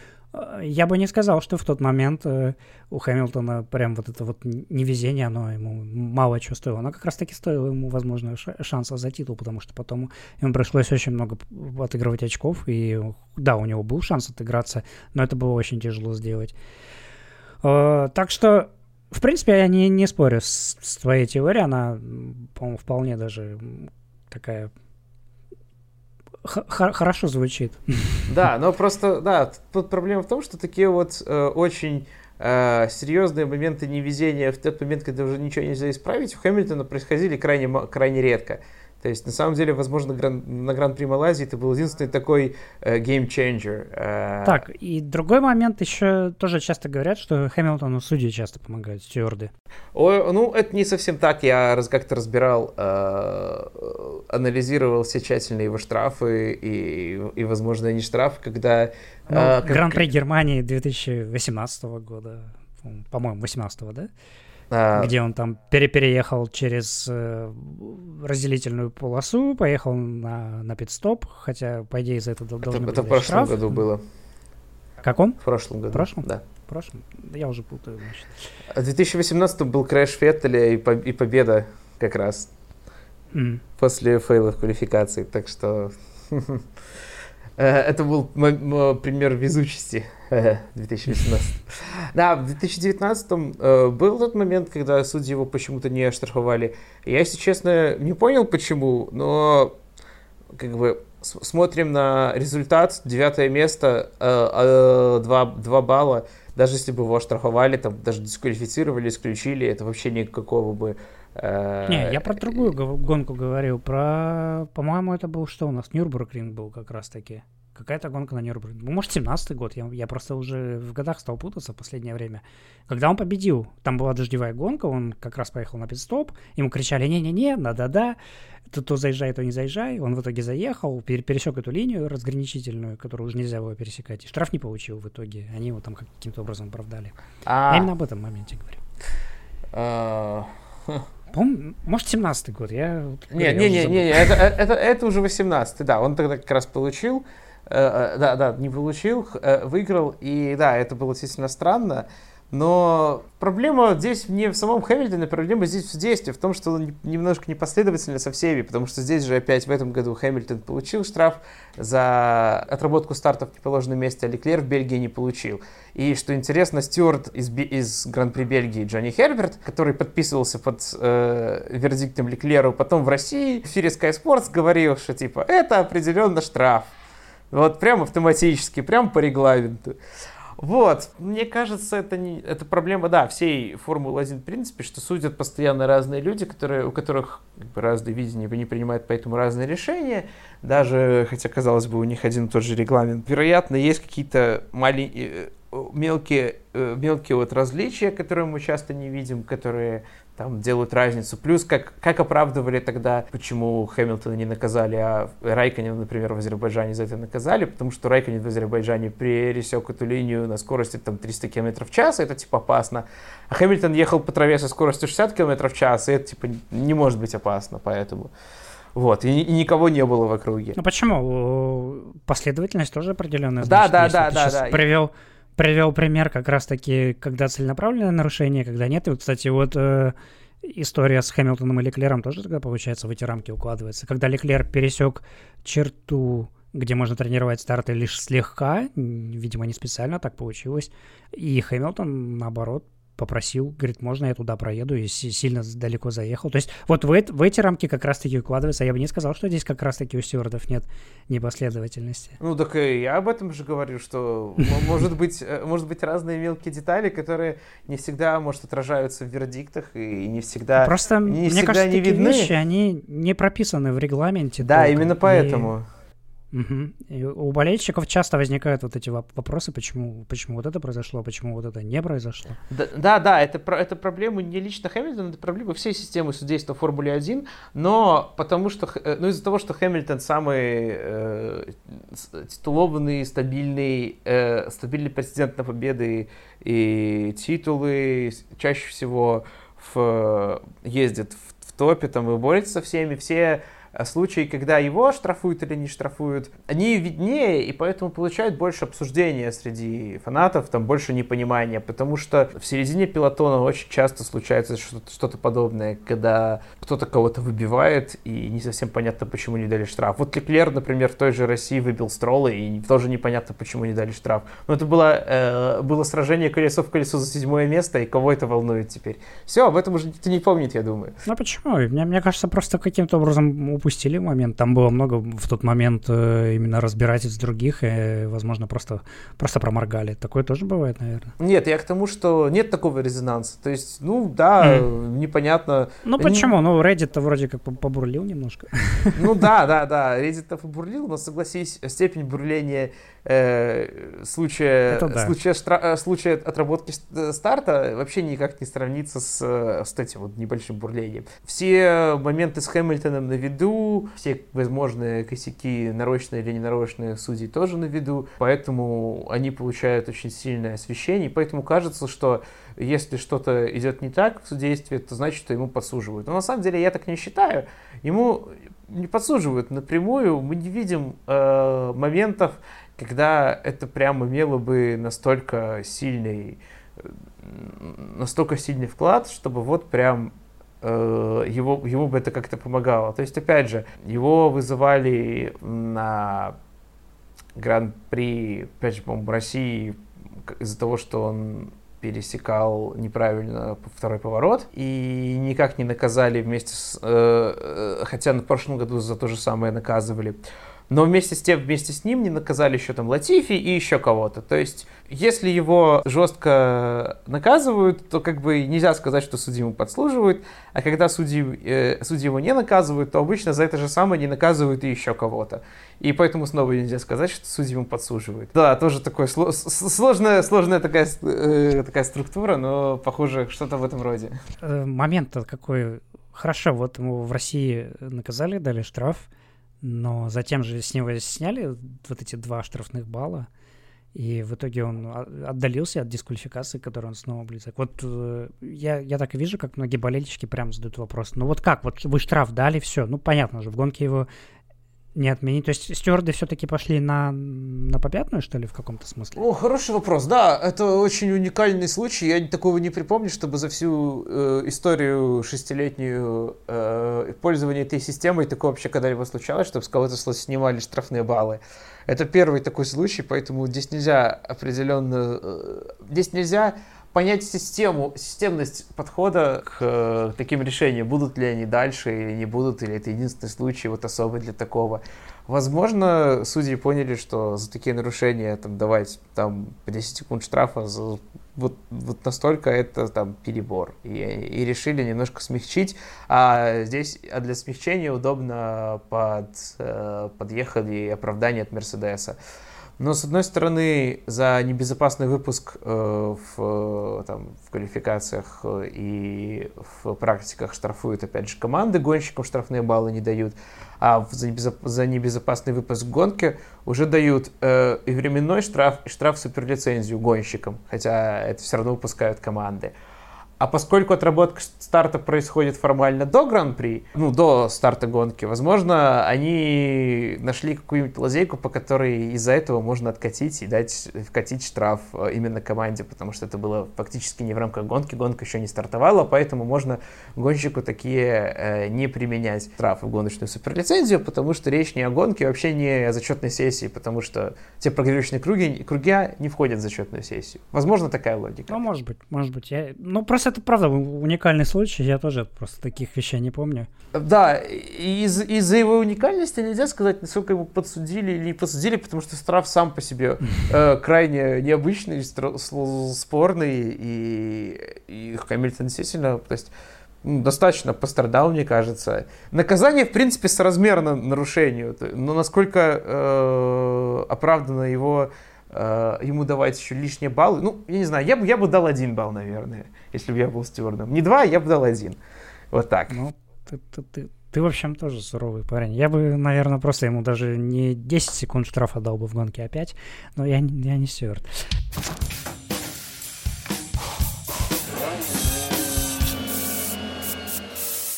я бы не сказал, что в тот момент э, у Хэмилтона прям вот это вот невезение, оно ему мало чего стоило. Оно как раз таки стоило ему, возможно, шанса за титул, потому что потом ему пришлось очень много отыгрывать очков, и да, у него был шанс отыграться, но это было очень тяжело сделать. Э, так что, в принципе, я не, не спорю с, с твоей теорией, она, по-моему, вполне даже такая хорошо звучит. Да, но просто, да, тут проблема в том, что такие вот э, очень э, серьезные моменты невезения в тот момент, когда уже ничего нельзя исправить, у Хэмилтона происходили крайне, крайне редко. То есть, на самом деле, возможно, гран, на Гран-при Малайзии это был единственный такой э, game changer. Э... Так, и другой момент еще тоже часто говорят, что Хэмилтону судьи часто помогают, стюарды. О, ну, это не совсем так. Я раз как-то разбирал, э, анализировал все тщательно его штрафы и, и возможно, не штрафы, когда... Ну, э, Гран-при Германии 2018 года, по-моему, 18 да? А... Где он там перепереехал через э, разделительную полосу, поехал на, на пит-стоп, хотя, по идее, за это должен быть Это в прошлом штраф. году было. Каком? В прошлом году. В прошлом? Да. В прошлом? Я уже путаю, значит. В 2018 был crash Феттеля и, по и победа как раз. Мм. После фейла в квалификации, так что... *laughs* Э, это был пример везучести 2018. Да, в 2019 э, был тот момент, когда судьи его почему-то не оштрафовали. Я, если честно, не понял почему, но как бы смотрим на результат, девятое место, э, два балла. Даже если бы его оштрафовали, там даже дисквалифицировали, исключили, это вообще никакого бы не, я про другую гонку говорил. Про, по-моему, это был что у нас? Нюрбургринг был как раз-таки. Какая-то гонка на Нюрбургринг. Ну, может, 17-й год. Я, я просто уже в годах стал путаться в последнее время. Когда он победил, там была дождевая гонка, он как раз поехал на пит-стоп. Ему кричали «не-не-не, да-да-да». То, то заезжай, то не заезжай. Он в итоге заехал, пересек эту линию разграничительную, которую уже нельзя было пересекать. И штраф не получил в итоге. Они его там каким-то образом оправдали. А... Я именно об этом моменте говорю. По-моему, может, 17-й год. Я... Не, не, не, не, это, это, это уже 18-й, да. Он тогда как раз получил. Э, э, да, да, не получил, э, выиграл. И да, это было действительно странно. Но проблема здесь не в самом Хэмилтоне, проблема здесь в действии, в том, что он немножко непоследовательно со всеми, потому что здесь же опять в этом году Хэмилтон получил штраф за отработку стартов в неположенном месте, а Леклер в Бельгии не получил. И что интересно, Стюарт из, из Гран-при Бельгии Джонни Херберт, который подписывался под э, вердиктом Леклеру, потом в России в эфире Sky Sports говорил, что типа это определенно штраф. Вот прям автоматически, прям по регламенту. Вот, мне кажется, это, не, это проблема, да, всей Формулы-1, в принципе, что судят постоянно разные люди, которые, у которых как бы, разные видения, они принимают поэтому разные решения, даже, хотя, казалось бы, у них один и тот же регламент. Вероятно, есть какие-то маленькие, э, мелкие, э, мелкие вот различия, которые мы часто не видим, которые там делают разницу. Плюс, как, как оправдывали тогда, почему Хэмилтона не наказали, а Райконина, например, в Азербайджане за это наказали, потому что Райконин в Азербайджане пересек эту линию на скорости там 300 км в час, и это типа опасно. А Хэмилтон ехал по траве со скоростью 60 км в час, и это типа не может быть опасно, поэтому... Вот, и, и никого не было в округе. Ну почему? Последовательность тоже определенная. Да, значит, да, да, да, да. Привел привел пример как раз-таки, когда целенаправленное нарушение, когда нет. И вот, кстати, вот э, история с Хэмилтоном и Леклером тоже тогда, получается, в эти рамки укладывается. Когда Леклер пересек черту, где можно тренировать старты лишь слегка, видимо, не специально так получилось, и Хэмилтон, наоборот, попросил, говорит, можно я туда проеду, и сильно далеко заехал. То есть вот в, в эти рамки как раз-таки укладывается. Я бы не сказал, что здесь как раз-таки у стюардов нет непоследовательности. Ну так и я об этом же говорю, что *laughs* может быть, э, может быть разные мелкие детали, которые не всегда, может, отражаются в вердиктах и не всегда Просто, не мне всегда кажется, не видны. вещи, они не прописаны в регламенте. Да, толком. именно поэтому. И Угу. у болельщиков часто возникают вот эти вопросы, почему, почему вот это произошло, почему вот это не произошло. Да, да, да это, это проблемы не лично Хэмилтона, это проблемы всей системы судейства в Формуле 1, но потому что, э, ну из-за того, что Хэмилтон самый э, титулованный, стабильный, э, стабильный претендент на победы и титулы, чаще всего в, ездит в, в топе там и борется со всеми, все Э, случаи, когда его штрафуют или не штрафуют, они виднее и поэтому получают больше обсуждения среди фанатов, там больше непонимания, потому что в середине пилотона очень часто случается что-то, подобное, когда кто-то кого-то выбивает и не совсем понятно, почему не дали штраф. Вот Леклер, например, в той же России выбил Строла и тоже непонятно, почему не дали штраф. Но это было, э, было сражение колесо в колесо за седьмое место, и кого это волнует теперь? Все, об этом уже никто не помнит, я думаю. Ну почему? Мне, мне кажется, просто каким-то образом упустили момент. Там было много в тот момент э, именно разбирательств других, и, возможно, просто, просто проморгали. Такое тоже бывает, наверное. Нет, я к тому, что нет такого резонанса. То есть, ну да, mm. непонятно. Ну почему? Ну, Reddit-то вроде как побурлил немножко. Ну да, да, да, Reddit-то побурлил, но согласись, степень бурления э, случая, да. случая, штра, э, случая отработки э, старта вообще никак не сравнится с, с этим вот небольшим бурлением. Все моменты с Хэмилтоном на виду, все возможные косяки, нарочные или ненарочные судей тоже на виду, поэтому они получают очень сильное освещение, поэтому кажется, что если что-то идет не так в судействе, то значит, что ему подсуживают. Но на самом деле я так не считаю. Ему не подсуживают напрямую, мы не видим э, моментов, когда это прям имело бы настолько сильный, настолько сильный вклад, чтобы вот прям э, его, ему бы это как-то помогало. То есть, опять же, его вызывали на Гран-при, опять же, по-моему, России из-за того, что он пересекал неправильно второй поворот и никак не наказали вместе с... Э, э хотя в прошлом году за то же самое наказывали но вместе с тем, вместе с ним не наказали еще там Латифи и еще кого-то. То есть, если его жестко наказывают, то как бы нельзя сказать, что судьи ему подслуживают, а когда судьи, э, судьи его не наказывают, то обычно за это же самое не наказывают и еще кого-то. И поэтому снова нельзя сказать, что судьи ему подслуживают. Да, тоже такой сло- сложная, сложная такая, э, такая структура, но похоже что-то в этом роде. Э, момент какой хорошо, вот ему в России наказали, дали штраф, но затем же с него сняли вот эти два штрафных балла, и в итоге он отдалился от дисквалификации, которую он снова близок. Вот э, я, я так вижу, как многие болельщики прям задают вопрос. Ну вот как? Вот вы штраф дали, все. Ну понятно же, в гонке его не отменить. То есть стюарды все-таки пошли на, на попятную, что ли, в каком-то смысле? О, хороший вопрос. Да, это очень уникальный случай. Я такого не припомню, чтобы за всю э, историю шестилетнюю э, пользования этой системой такое вообще когда-либо случалось, чтобы с кого-то снимали штрафные баллы. Это первый такой случай, поэтому здесь нельзя определенно... Э, здесь нельзя понять систему, системность подхода к э, таким решениям, будут ли они дальше или не будут, или это единственный случай вот особый для такого. Возможно, судьи поняли, что за такие нарушения там давать там 10 секунд штрафа за вот, вот настолько это там перебор. И, и решили немножко смягчить. А здесь а для смягчения удобно под, э, подъехали оправдание от Мерседеса. Но, с одной стороны, за небезопасный выпуск э, в, там, в квалификациях э, и в практиках штрафуют, опять же, команды, гонщикам штрафные баллы не дают, а за, небезоп... за небезопасный выпуск гонки уже дают э, и временной штраф, и штраф суперлицензию гонщикам, хотя это все равно выпускают команды. А поскольку отработка старта происходит формально до Гран-при, ну, до старта гонки, возможно, они нашли какую-нибудь лазейку, по которой из-за этого можно откатить и дать, вкатить штраф э, именно команде, потому что это было фактически не в рамках гонки, гонка еще не стартовала, поэтому можно гонщику такие э, не применять штрафы в гоночную суперлицензию, потому что речь не о гонке, вообще не о зачетной сессии, потому что те прогревочные круги, круги не входят в зачетную сессию. Возможно, такая логика. Ну, может быть, может быть. Я... Ну, просто просто это правда уникальный случай, я тоже просто таких вещей не помню. Да, из- из-за его уникальности нельзя сказать, насколько его подсудили или не подсудили, потому что штраф сам по себе *laughs* э, крайне необычный, спорный, и, и Хамильтон действительно, то есть ну, достаточно пострадал, мне кажется. Наказание, в принципе, соразмерно нарушению. Но насколько э, оправдано его э, ему давать еще лишние баллы. Ну, я не знаю, я бы, я бы дал один балл, наверное, если бы я был стюардом. Не два, я бы дал один. Вот так. Ну, ты, ты, ты, ты, в общем, тоже суровый парень. Я бы, наверное, просто ему даже не 10 секунд штрафа дал бы в гонке, а 5, но я, я не стюард.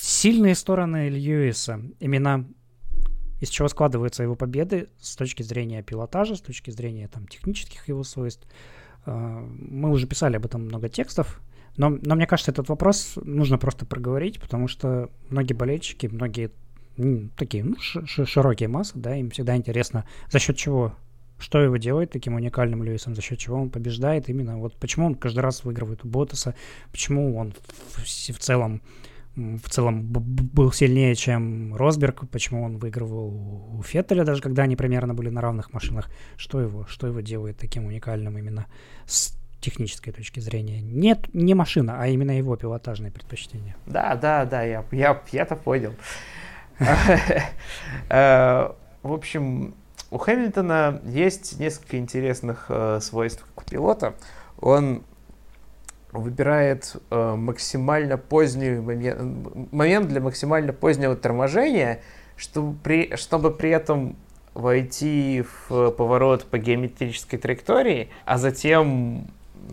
Сильные стороны Льюиса. Именно из чего складываются его победы с точки зрения пилотажа, с точки зрения там, технических его свойств. А, мы уже писали об этом много текстов, но, но мне кажется, этот вопрос нужно просто проговорить, потому что многие болельщики, многие ну, такие ну, широкие массы, да, им всегда интересно, за счет чего, что его делает таким уникальным Льюисом, за счет чего он побеждает именно, вот почему он каждый раз выигрывает у Ботаса, почему он в, в целом в целом был сильнее, чем Росберг, почему он выигрывал у Феттеля, даже когда они примерно были на равных машинах. Что его, что его делает таким уникальным именно с технической точки зрения? Нет, не машина, а именно его пилотажные предпочтения. Да, да, да, я, я, я-то понял. *laughs* Э, в общем, у Хэмилтона есть несколько интересных э, свойств как пилота. Он выбирает э, максимально поздний момент, момент для максимально позднего торможения, чтобы при, чтобы при этом войти в поворот по геометрической траектории, а затем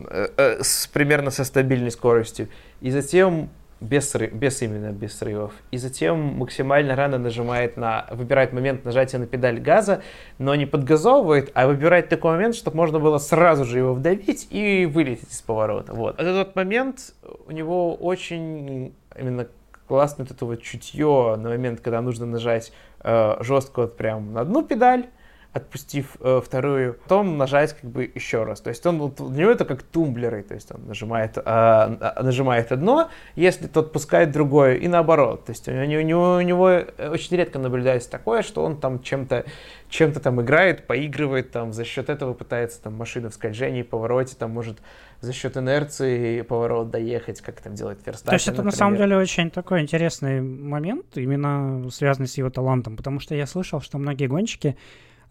э, э, с, примерно со стабильной скоростью, и затем без, без именно без срывов. И затем максимально рано нажимает на, выбирает момент нажатия на педаль газа, но не подгазовывает, а выбирает такой момент, чтобы можно было сразу же его вдавить и вылететь из поворота. Вот. Этот момент у него очень именно классное вот это вот чутье на момент, когда нужно нажать э, жестко вот прям на одну педаль, отпустив э, вторую, потом нажать как бы еще раз. То есть он, вот, у него это как тумблеры, то есть он нажимает, э, нажимает одно, если тот отпускает другое, и наоборот. То есть у него, у него очень редко наблюдается такое, что он там чем-то чем-то там играет, поигрывает, там за счет этого пытается там машина в скольжении, повороте, там может за счет инерции поворот доехать, как там делает Верстаппин, То есть это например. на самом деле очень такой интересный момент, именно связанный с его талантом, потому что я слышал, что многие гонщики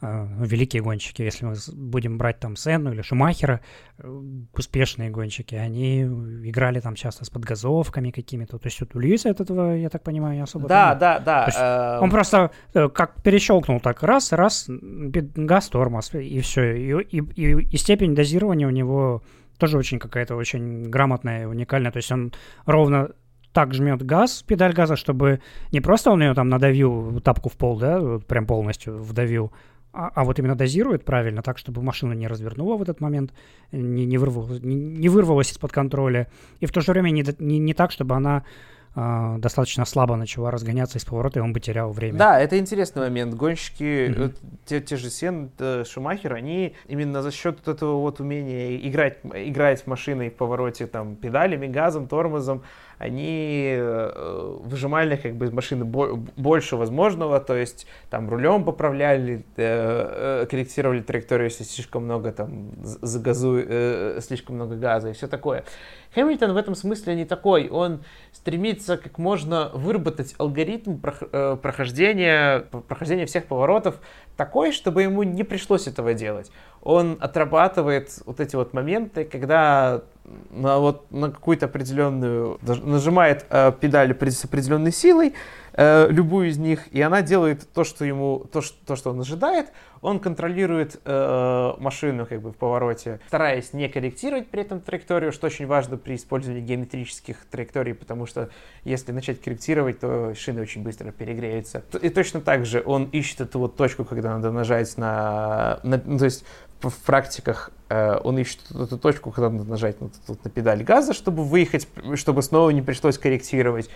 великие гонщики, если мы будем брать там Сенну или Шумахера, э, успешные гонщики, они играли там часто с подгазовками какими-то. То есть вот у Льюиса от этого, я так понимаю, не особо... Да, да, да. Э... Он просто э, как перещелкнул так раз, раз, газ, тормоз, и все. И, и, и, и степень дозирования у него тоже очень какая-то очень грамотная, уникальная. То есть он ровно так жмет газ, педаль газа, чтобы не просто он ее там надавил тапку в пол, да, прям полностью вдавил, а, а вот именно дозирует правильно, так, чтобы машина не развернула в этот момент, не, не, вырвалась, не, не вырвалась из-под контроля, и в то же время не, не, не так, чтобы она э, достаточно слабо начала разгоняться из поворота, и он бы терял время. Да, это интересный момент. Гонщики, mm-hmm. те, те же Сен, Шумахер, они именно за счет вот этого вот умения играть, играть машиной в повороте там педалями, газом, тормозом, они э, выжимали как бы из машины больше возможного, то есть там рулем поправляли, э, э, корректировали траекторию, если слишком много там загазу, слишком много газа и все такое. Хэмилтон в этом смысле не такой, он стремится как можно выработать алгоритм прохождения, прохождения всех поворотов такой, чтобы ему не пришлось этого делать. Он отрабатывает вот эти вот моменты, когда на, вот, на какую-то определенную, нажимает э, педаль с определенной силой, э, любую из них, и она делает то, что ему, то, что, то, что он ожидает. Он контролирует э, машину как бы в повороте, стараясь не корректировать при этом траекторию, что очень важно при использовании геометрических траекторий, потому что если начать корректировать, то шины очень быстро перегреются. И точно так же он ищет эту вот точку, когда надо нажать на, на ну, то есть в практиках э, он ищет эту точку, когда надо нажать на, на педаль газа, чтобы выехать, чтобы снова не пришлось корректировать.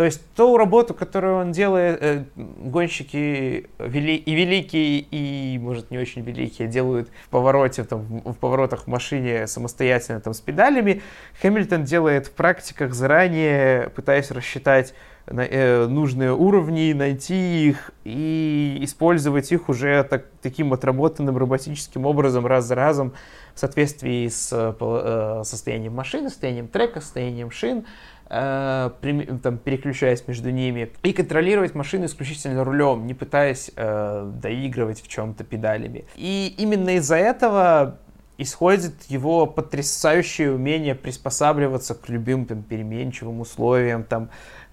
То есть ту работу, которую он делает, э, гонщики вели, и великие, и, может, не очень великие, делают в повороте, там, в поворотах в машине самостоятельно там, с педалями, Хэмилтон делает в практиках заранее, пытаясь рассчитать э, нужные уровни, найти их и использовать их уже так, таким отработанным роботическим образом раз за разом в соответствии с э, состоянием машины, состоянием трека, состоянием шин, э, там, переключаясь между ними, и контролировать машину исключительно рулем, не пытаясь э, доигрывать в чем-то педалями. И именно из-за этого исходит его потрясающее умение приспосабливаться к любым там, переменчивым условиям, там,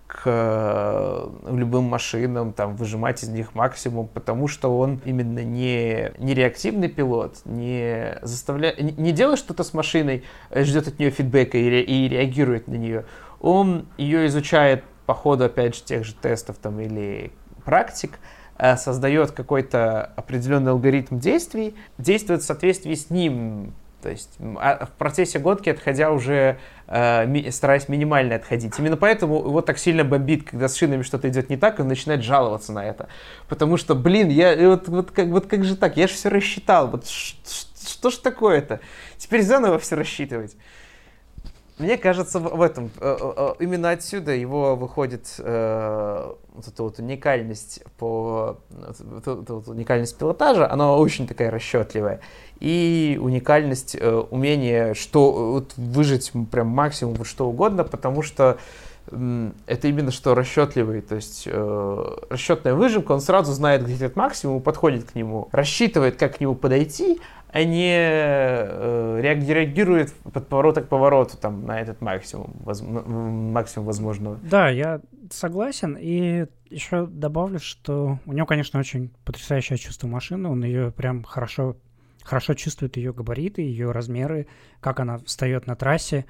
к э, любым машинам, там, выжимать из них максимум, потому что он именно не, не реактивный пилот, не, заставляет, не, делает что-то с машиной, э, ждет от нее фидбэка и, ре, и реагирует на нее. Он ее изучает по ходу, опять же, тех же тестов там, или практик, Э, создает какой-то определенный алгоритм действий, действует в соответствии с ним, то есть а, в процессе гонки, отходя уже, э, стараясь минимально отходить. Именно поэтому его так сильно бомбит, когда с шинами что-то идет не так, он начинает жаловаться на это. Потому что, блин, я вот, вот, как, вот как же так, я же все рассчитал, вот что ж такое-то? Теперь заново все рассчитывать. Мне кажется, в этом, э, э, э, именно отсюда его выходит вот эта вот уникальность по вот, вот, вот уникальность пилотажа, она очень такая расчетливая. И уникальность умения что, вот, выжить прям максимум что угодно, потому что это именно что расчетливый, то есть расчетная выжимка, он сразу знает, где этот максимум, подходит к нему, рассчитывает, как к нему подойти, они э, реагируют под поворота к повороту там, на этот максимум, воз, максимум возможного. Да, я согласен. И еще добавлю, что у него, конечно, очень потрясающее чувство машины. Он ее прям хорошо, хорошо чувствует, ее габариты, ее размеры, как она встает на трассе,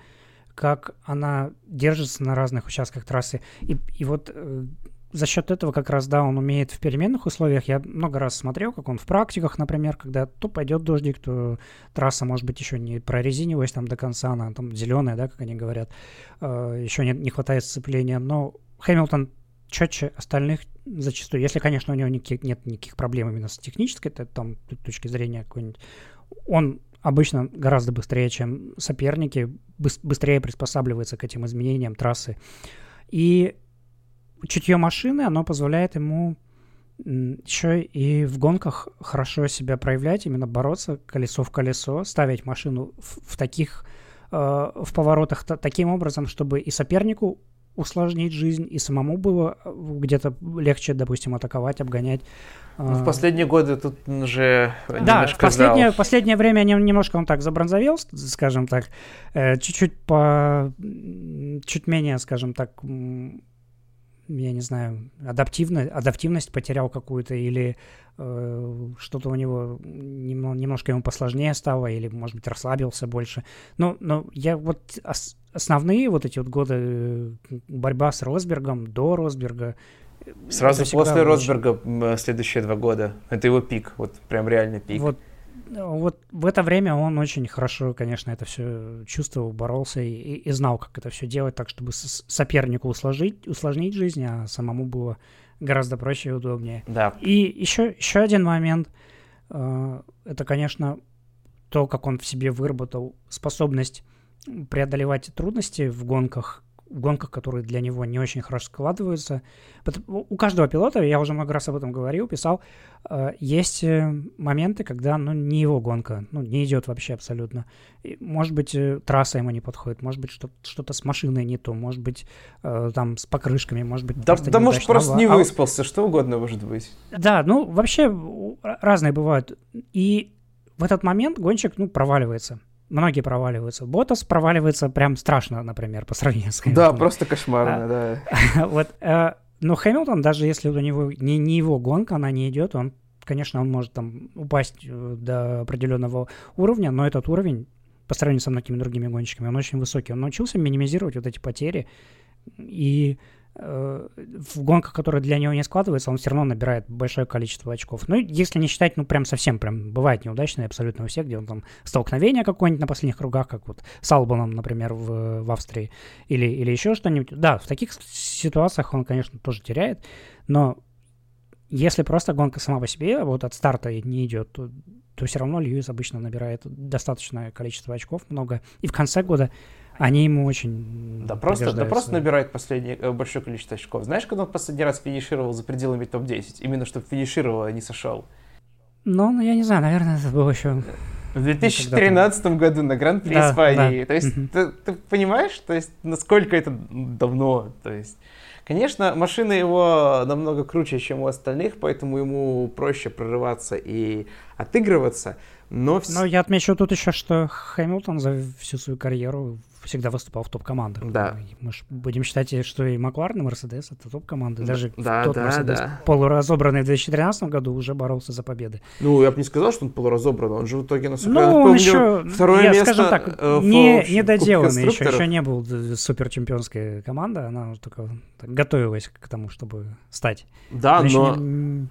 как она держится на разных участках трассы. И, и вот э, за счет этого как раз, да, он умеет в переменных условиях. Я много раз смотрел, как он в практиках, например, когда то пойдет дождик, то трасса, может быть, еще не прорезинилась там до конца, она там зеленая, да, как они говорят, э, еще не, не хватает сцепления. Но Хэмилтон четче остальных зачастую, если, конечно, у него никаких, нет никаких проблем именно с технической это, там, точки зрения какой-нибудь, он обычно гораздо быстрее, чем соперники, быстрее приспосабливается к этим изменениям трассы. И чутье машины, оно позволяет ему еще и в гонках хорошо себя проявлять, именно бороться колесо в колесо, ставить машину в, в таких э, в поворотах та, таким образом, чтобы и сопернику усложнить жизнь, и самому было э, где-то легче, допустим, атаковать, обгонять. Ну, в последние годы тут уже Да, в последнее, последнее время немножко он так забронзовел, скажем так, э, чуть-чуть по... чуть менее, скажем так, я не знаю, адаптивно, адаптивность потерял какую-то, или э, что-то у него немножко ему посложнее стало, или, может быть, расслабился больше. Но, но я вот ос, основные вот эти вот годы э, борьба с Росбергом, до Росберга, Сразу после Росберга следующие два года. Это его пик, вот прям реальный пик. Вот вот в это время он очень хорошо, конечно, это все чувствовал, боролся и, и, и знал, как это все делать, так чтобы сопернику усложнить, усложнить жизнь, а самому было гораздо проще и удобнее. Да. И еще, еще один момент, э, это, конечно, то, как он в себе выработал способность преодолевать трудности в гонках в гонках, которые для него не очень хорошо складываются. У каждого пилота, я уже много раз об этом говорил, писал, э, есть э, моменты, когда ну, не его гонка, ну, не идет вообще абсолютно. может быть, э, трасса ему не подходит, может быть, что-то с машиной не то, может быть, там с покрышками, может быть, Да, да может, просто не а выспался, а, что угодно может быть. Да, ну, вообще разные бывают. И в этот момент гонщик, ну, проваливается многие проваливаются. Ботас проваливается прям страшно, например, по сравнению с Хэмилтоном. Да, просто кошмарно, а, да. *laughs* Вот, э, но Хэмилтон, даже если у него не, не его гонка, она не идет, он, конечно, он может там упасть э, до определенного уровня, но этот уровень по сравнению со многими другими гонщиками, он очень высокий. Он научился минимизировать вот эти потери и в гонках, которые для него не складываются, он все равно набирает большое количество очков. Ну, если не считать, ну, прям совсем, прям бывает неудачные абсолютно у всех, где он там столкновение какое-нибудь на последних кругах, как вот с Албаном, например, в, в Австрии, или, или еще что-нибудь. Да, в таких ситуациях он, конечно, тоже теряет, но если просто гонка сама по себе вот от старта не идет, то, то все равно Льюис обычно набирает достаточное количество очков, много. И в конце года они ему очень Да просто, да просто набирает последнее, э, большое количество очков. Знаешь, когда он последний раз финишировал за пределами топ-10? Именно чтобы финишировал, а не сошел. Ну, ну, я не знаю, наверное, это было еще... В 2013 там... году на Гран-при да, Испании. Да. То есть угу. ты, ты понимаешь, то есть насколько это давно, то есть Конечно, машина его намного круче, чем у остальных, поэтому ему проще прорываться и отыгрываться. Но, но я отмечу тут еще, что Хэмилтон за всю свою карьеру всегда выступал в топ-командах. Да. Мы же будем считать, что и Макларен, и Мерседес — это топ-команды. Даже да, тот да, Мерседес, да. полуразобранный в 2013 году, уже боролся за победы. Ну, я бы не сказал, что он полуразобранный. Он же в итоге, насколько ну, я помню, еще, второе я, место скажем так, э, не, недоделанный еще. Еще не был суперчемпионская команда. Она только готовилась к тому, чтобы стать. Да, но... Не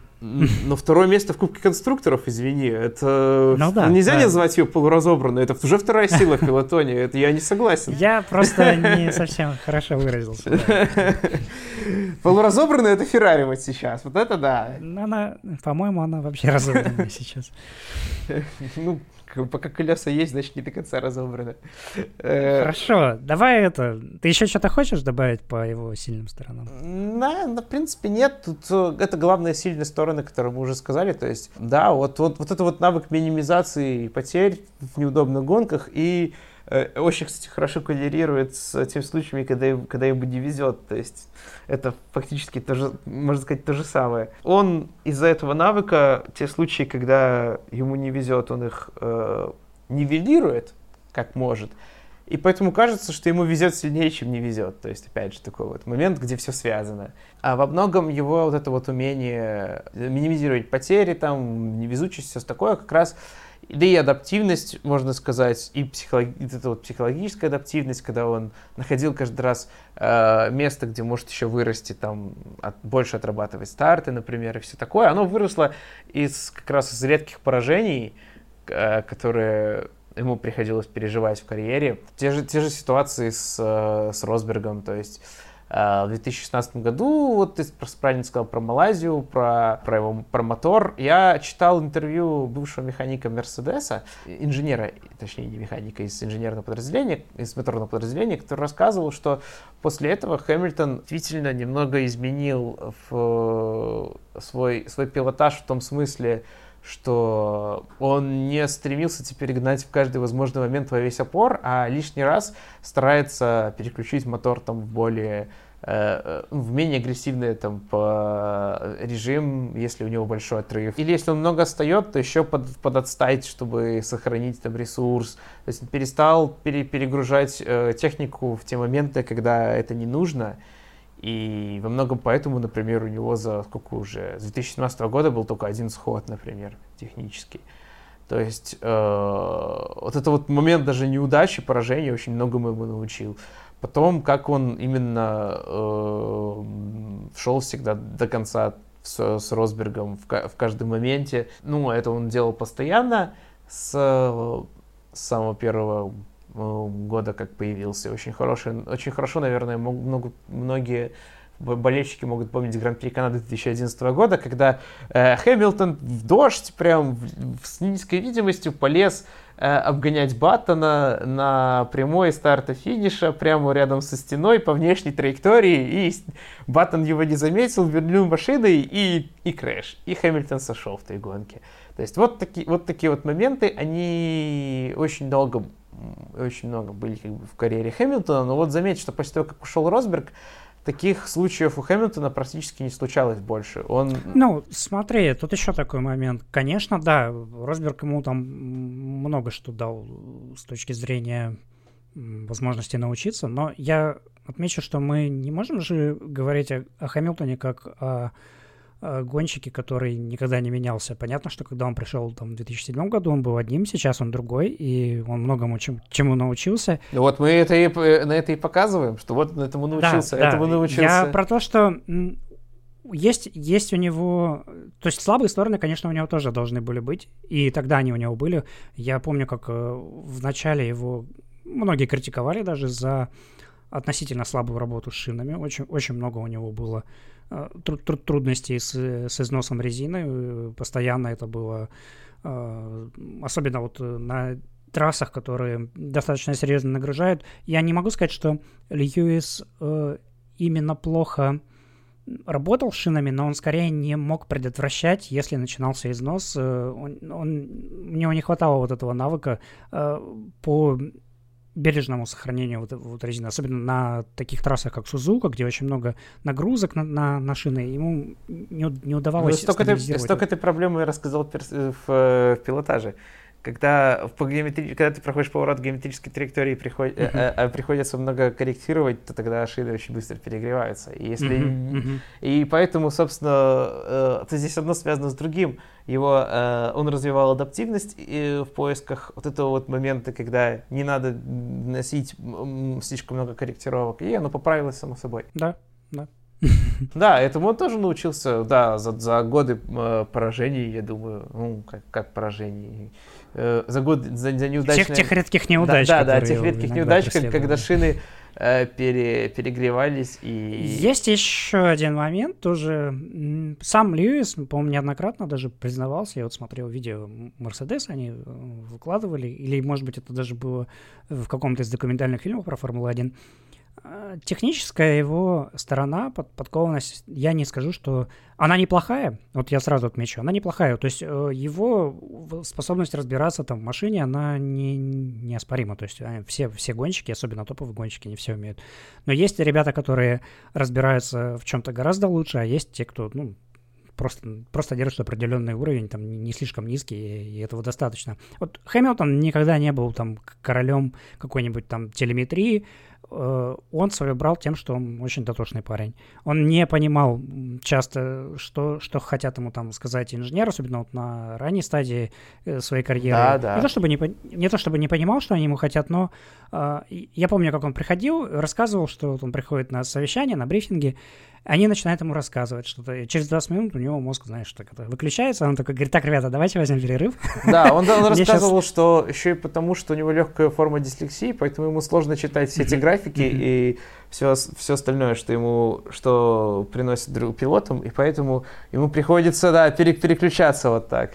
но второе место в Кубке конструкторов, извини, это ну, да, нельзя да. назвать ее полуразобранной, это уже вторая сила в пилотоне, это я не согласен. Я просто не совсем хорошо выразился. *laughs* Полуразобранная это Феррари вот сейчас, вот это да. Она, по-моему, она вообще разобранная сейчас. Ну, пока колеса есть, значит, не до конца разобраны. Э, Хорошо, давай это... Ты еще что-то хочешь добавить по его сильным сторонам? Да, в принципе, нет. Тут э, это главные сильные стороны, которые мы уже сказали. То есть, да, вот, вот, вот это вот навык минимизации потерь в неудобных гонках и очень, кстати, хорошо коррелирует с теми случаями, когда, когда ему не везет. То есть это фактически, тоже, можно сказать, то же самое. Он из-за этого навыка, те случаи, когда ему не везет, он их э, нивелирует, как может. И поэтому кажется, что ему везет сильнее, чем не везет. То есть, опять же, такой вот момент, где все связано. А во многом его вот это вот умение минимизировать потери, там, невезучесть, все такое, как раз да и адаптивность, можно сказать, и психолог... это вот психологическая адаптивность, когда он находил каждый раз э, место, где может еще вырасти, там, от, больше отрабатывать старты, например, и все такое, оно выросло из как раз из редких поражений, э, которые ему приходилось переживать в карьере. Те же, те же ситуации с, э, с Росбергом, то есть в 2016 году, вот ты правильно сказал про Малайзию, про, про его про мотор. Я читал интервью бывшего механика Мерседеса, инженера, точнее не механика, из инженерного подразделения, из моторного подразделения, который рассказывал, что после этого Хэмилтон действительно немного изменил в свой, свой пилотаж в том смысле, что он не стремился теперь гнать в каждый возможный момент во весь опор, а лишний раз старается переключить мотор там в более э, в менее агрессивный там по режим, если у него большой отрыв. Или если он много отстает, то еще под, подотстать, чтобы сохранить там ресурс. То есть он перестал пере, перегружать э, технику в те моменты, когда это не нужно. И во многом поэтому, например, у него за сколько уже, с 2017 года был только один сход, например, технический. То есть э, вот это вот момент даже неудачи, поражения очень многому ему научил. Потом, как он именно э, шел всегда до конца с, с Росбергом в, в каждом моменте. Ну, это он делал постоянно с, с самого первого года, как появился. Очень хороший, очень хорошо, наверное, могут, многие болельщики могут помнить Гран-при Канады 2011 года, когда э, Хэмилтон в дождь, прям в, с низкой видимостью полез э, обгонять Баттона на прямой старта финиша прямо рядом со стеной по внешней траектории, и Баттон его не заметил, вильнул машиной и, и crash. И Хэмилтон сошел в той гонке. То есть вот, таки, вот такие вот моменты, они очень долго очень много были как бы, в карьере Хэмилтона, но вот заметьте, что после того, как ушел Росберг, таких случаев у Хэмилтона практически не случалось больше. Он... Ну, смотри, тут еще такой момент. Конечно, да, Росберг ему там много что дал с точки зрения возможности научиться, но я отмечу, что мы не можем же говорить о, о Хэмилтоне как о гонщике, который никогда не менялся. Понятно, что когда он пришел там, в 2007 году, он был одним, сейчас он другой, и он многому чем, чему научился. Ну вот мы это и, на это и показываем, что вот этому научился, да, этому да. научился. Я про то, что есть, есть у него... То есть слабые стороны, конечно, у него тоже должны были быть, и тогда они у него были. Я помню, как э, в начале его многие критиковали даже за относительно слабую работу с шинами. Очень, очень много у него было Э, труд, труд, трудностей с, с износом резины. Э, постоянно это было, э, особенно вот на трассах, которые достаточно серьезно нагружают. Я не могу сказать, что Льюис именно плохо работал шинами, но он скорее не мог предотвращать, если начинался износ. Э, он, он, у него не хватало вот этого навыка э, по бережному сохранению вот, вот резины, особенно на таких трассах, как Сузука, где очень много нагрузок на, на, на шины, ему не, не удавалось ну, столько ты, столько ты проблемы рассказал в, в, в пилотаже когда, по геометри... когда ты проходишь поворот геометрической траектории, приход... uh-huh. а, а приходится много корректировать, то тогда шины очень быстро перегреваются. И, если... uh-huh. Uh-huh. и поэтому, собственно, э, это здесь одно связано с другим. Его, э, он развивал адаптивность и в поисках вот этого вот момента, когда не надо носить слишком много корректировок, и оно поправилось само собой. Да, да. *laughs* Да, этому он тоже научился, да, за, за годы э, поражений, я думаю, ну, как, как поражений, э, за год, за, за неудачные... Тех, тех редких неудач, Да, да, да тех редких неудач, как, когда шины э, пере, перегревались и... Есть еще один момент, тоже сам Льюис, по-моему, неоднократно даже признавался, я вот смотрел видео Мерседес, они э, выкладывали, или, может быть, это даже было в каком-то из документальных фильмов про Формулу-1, Э, техническая его сторона, под, подкованность, я не скажу, что она неплохая, вот я сразу отмечу, она неплохая, то есть э, его способность разбираться там в машине, она не, неоспорима, то есть все, все гонщики, особенно топовые гонщики, не все умеют. Но есть ребята, которые разбираются в чем-то гораздо лучше, а есть те, кто, ну, просто, просто держит определенный уровень, там, не слишком низкий, и этого достаточно. Вот Хэмилтон никогда не был там королем какой-нибудь там телеметрии, Э, он свое брал тем, что он очень дотошный парень. Он не понимал часто, что, что хотят ему там сказать инженеры, особенно вот на ранней стадии э, своей карьеры. Да, да. Не, то, чтобы не, не то чтобы не понимал, что они ему хотят, но э, я помню, как он приходил, рассказывал, что вот он приходит на совещание, на брифинги, они начинают ему рассказывать что-то. через 20 минут у него мозг, знаешь, так это выключается, он такой говорит, так, ребята, давайте возьмем перерыв. *laughs* Да, он, он рассказывал, сейчас... что еще и потому, что у него легкая форма дислексии, поэтому ему сложно читать все эти графики и все, все остальное, что ему, что приносит пилотам, и поэтому ему приходится, да, переключаться вот так.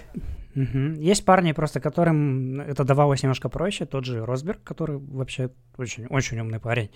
Угу. Есть парни, просто которым это давалось немножко проще. Тот же Росберг, который вообще очень, очень умный парень,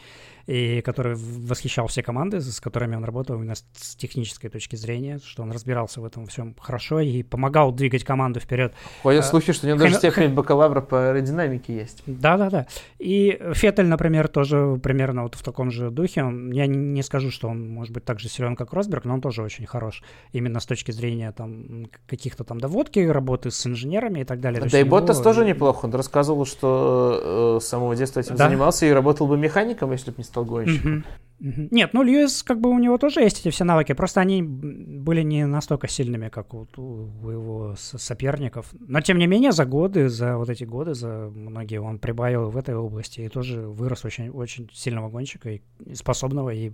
и который восхищал все команды, с которыми он работал именно с технической точки зрения, что он разбирался в этом всем хорошо и помогал двигать команду вперед. Ходят а, слухи, что у него даже степень бакалавра по аэродинамике есть. Да-да-да. И Феттель, например, тоже примерно вот в таком же духе. Он, я не, не скажу, что он может быть так же силен, как Росберг, но он тоже очень хорош. Именно с точки зрения там каких-то там доводки работы работы с инженерами и так далее. Да и Ботас тоже неплохо. Он рассказывал, что э, с самого детства этим да? занимался и работал бы механиком, если бы не стал гонщиком. Нет, ну Льюис, как бы у него тоже есть эти все навыки, просто они были не настолько сильными, как у, у его соперников. Но тем не менее, за годы, за вот эти годы, за многие он прибавил в этой области и тоже вырос очень, очень сильного гонщика и способного и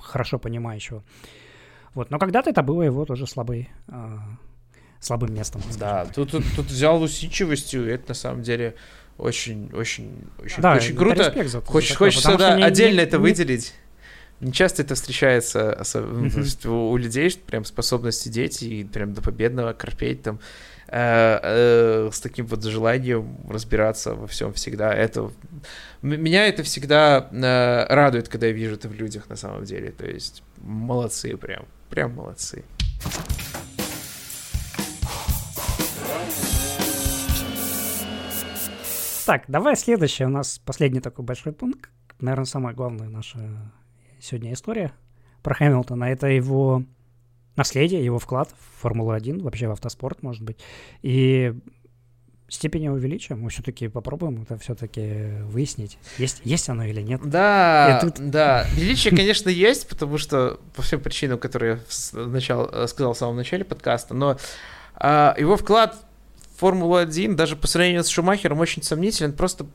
хорошо понимающего. Вот, но когда-то это было его тоже слабый а, слабым местом. Да, тут, тут, тут взял усидчивостью, это на самом деле очень, очень, очень, да, очень круто. За, Хоч, за хочется да, не, отдельно не, это не... выделить. Не часто это встречается mm-hmm. у, у людей, прям способность сидеть и прям до победного корпеть там э, э, с таким вот желанием разбираться во всем всегда. Это меня это всегда э, радует, когда я вижу это в людях на самом деле. То есть молодцы прям, прям молодцы. Так, давай следующее. У нас последний такой большой пункт. Наверное, самая главная наша сегодня история про Хэмилтона. Это его наследие, его вклад в Формулу-1, вообще в автоспорт, может быть. И степень его величия мы все-таки попробуем это все-таки выяснить. Есть, есть оно или нет? Да, тут... да. Величие, конечно, есть, потому что по всем причинам, которые я начал, сказал в самом начале подкаста, но а, его вклад Формула-1 даже по сравнению с Шумахером очень сомнителен, просто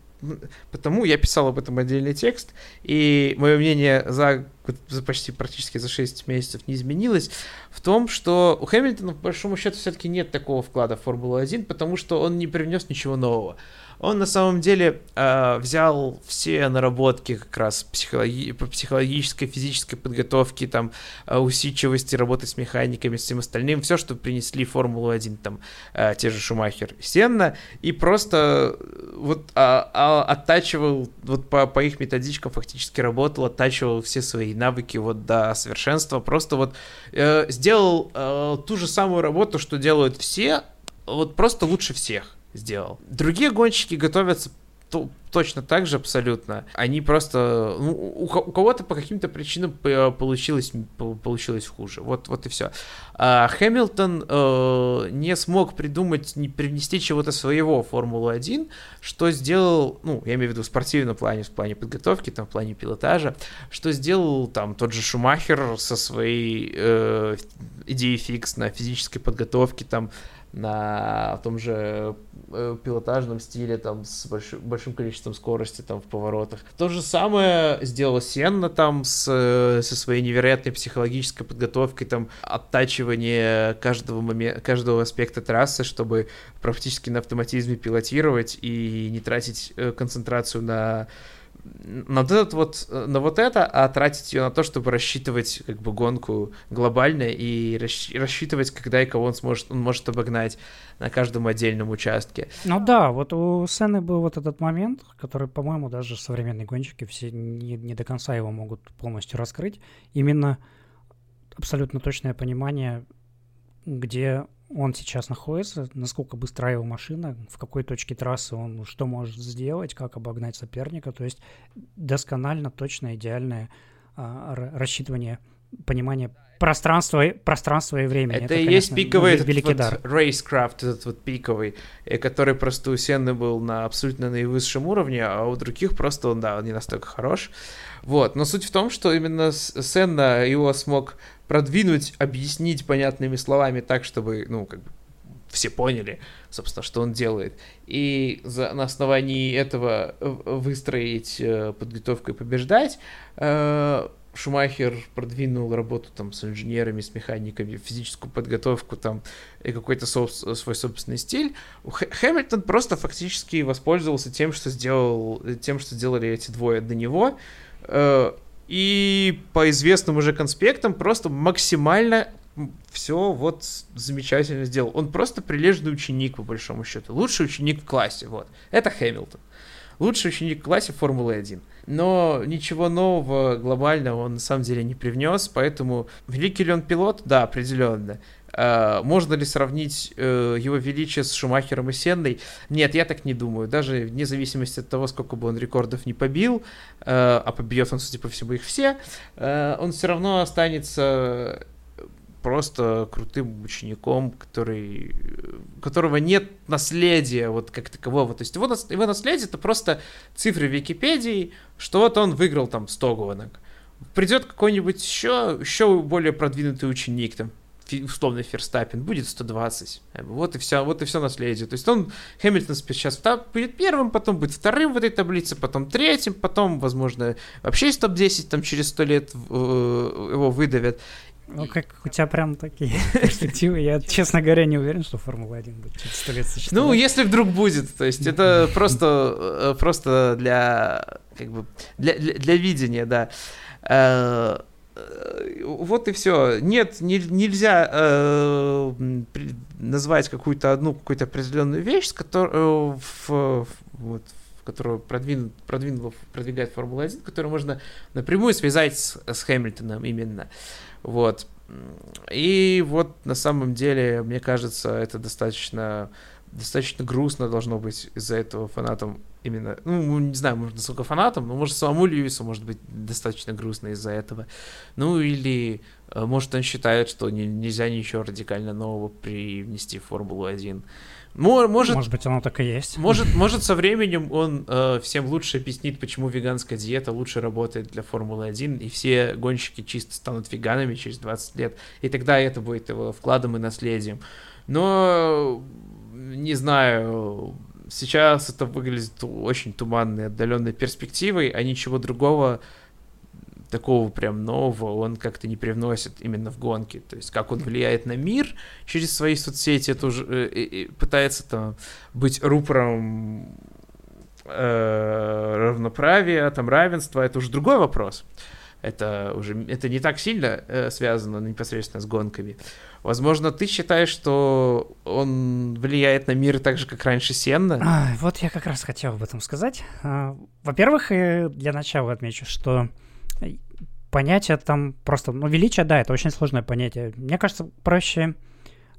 потому я писал об этом отдельный текст, и мое мнение за, за почти практически за 6 месяцев не изменилось, в том, что у Хэмилтона, по большому счету, все-таки нет такого вклада в Формулу-1, потому что он не привнес ничего нового. Он на самом деле э, взял все наработки как раз психологи- по психологической, физической подготовке, там, э, усидчивости, работы с механиками, с всем остальным, все, что принесли Формулу-1, там, э, те же Шумахер Сенна, и просто э, вот а, а, оттачивал, вот по, по их методичкам фактически работал, оттачивал все свои навыки вот до совершенства, просто вот э, сделал э, ту же самую работу, что делают все, вот просто лучше всех сделал. Другие гонщики готовятся то, точно так же абсолютно. Они просто... Ну, у, у кого-то по каким-то причинам получилось, получилось хуже. Вот, вот и все. А Хэмилтон э, не смог придумать, не привнести чего-то своего в Формулу-1, что сделал, ну, я имею в виду в спортивном плане, в плане подготовки, там, в плане пилотажа, что сделал там тот же Шумахер со своей э, идеей фикс на физической подготовке, там, на том же э, пилотажном стиле, там, с больш... большим количеством скорости, там, в поворотах. То же самое сделала Сенна, там, с, со своей невероятной психологической подготовкой, там, оттачивание каждого момента, каждого аспекта трассы, чтобы практически на автоматизме пилотировать и не тратить э, концентрацию на на вот, этот вот, на вот это, а тратить ее на то, чтобы рассчитывать как бы гонку глобально и рассчитывать, когда и кого он сможет, он может обогнать на каждом отдельном участке. Ну да, вот у Сены был вот этот момент, который, по-моему, даже современные гонщики все не, не до конца его могут полностью раскрыть. Именно абсолютно точное понимание, где он сейчас находится, насколько быстра его машина, в какой точке трассы он что может сделать, как обогнать соперника. То есть досконально, точно, идеальное а, рассчитывание, понимание пространства, пространства и времени. Это, это и конечно, есть пиковый этот великий вот дар. рейскрафт, этот вот пиковый, э, который просто у Сенны был на абсолютно наивысшем уровне, а у других просто он, да, он не настолько хорош. Вот, но суть в том, что именно Сенна его смог продвинуть, объяснить понятными словами так, чтобы, ну, как бы все поняли, собственно, что он делает. И за, на основании этого выстроить э, подготовку и побеждать. Э, Шумахер продвинул работу там с инженерами, с механиками, физическую подготовку там и какой-то соб- свой собственный стиль. Хэмилтон просто фактически воспользовался тем, что сделал, тем, что сделали эти двое до него. Э, и по известным уже конспектам просто максимально все вот замечательно сделал. Он просто прилежный ученик, по большому счету. Лучший ученик в классе, вот. Это Хэмилтон. Лучший ученик в классе Формулы-1. Но ничего нового глобального он на самом деле не привнес, поэтому великий ли он пилот? Да, определенно. Uh, можно ли сравнить uh, его величие с Шумахером и Сенной? Нет, я так не думаю. Даже вне зависимости от того, сколько бы он рекордов не побил, uh, а побьет он, судя по всему, их все, он все равно останется просто крутым учеником, который, которого нет наследия вот как такового. То есть его, его наследие это просто цифры Википедии, что вот он выиграл там 100 гонок. Придет какой-нибудь еще, еще более продвинутый ученик, там, условный Ферстаппин, будет 120. Вот и все, вот и все наследие. То есть он, Хэмилтон сейчас будет первым, потом будет вторым в этой таблице, потом третьим, потом, возможно, вообще из топ-10 там через 100 лет э, его выдавят. Ну, как у тебя прям такие *laughs* перспективы. Я, честно говоря, не уверен, что Формула-1 будет через 100 лет существовать. Ну, если вдруг будет. То есть это *laughs* просто, э, просто для, как бы, для, для, для видения, да. Э, вот и все. Нет, не, нельзя э, назвать какую-то одну какую-то определенную вещь, с которой, э, в, вот, которую продвин, продвинула, продвигает Формула-1, которую можно напрямую связать с, с Хэмилтоном именно. Вот. И вот на самом деле, мне кажется, это достаточно, достаточно грустно должно быть из-за этого фанатам именно, ну, не знаю, может, насколько фанатам, но, может, самому Льюису может быть достаточно грустно из-за этого. Ну, или, э, может, он считает, что не, нельзя ничего радикально нового привнести в Формулу-1. Может, может быть, оно так и есть. Может, может со временем он э, всем лучше объяснит, почему веганская диета лучше работает для Формулы-1, и все гонщики чисто станут веганами через 20 лет, и тогда это будет его вкладом и наследием. Но, не знаю, сейчас это выглядит очень туманной, отдаленной перспективой, а ничего другого такого прям нового он как-то не привносит именно в гонки. То есть как он влияет на мир через свои соцсети, это уже э, пытается там быть рупором э, равноправия, там равенства, это уже другой вопрос. Это уже это не так сильно э, связано непосредственно с гонками. Возможно, ты считаешь, что он влияет на мир так же, как раньше Сенна? А, вот я как раз хотел об этом сказать. А, во-первых, для начала отмечу, что понятие там просто... Ну, величие, да, это очень сложное понятие. Мне кажется, проще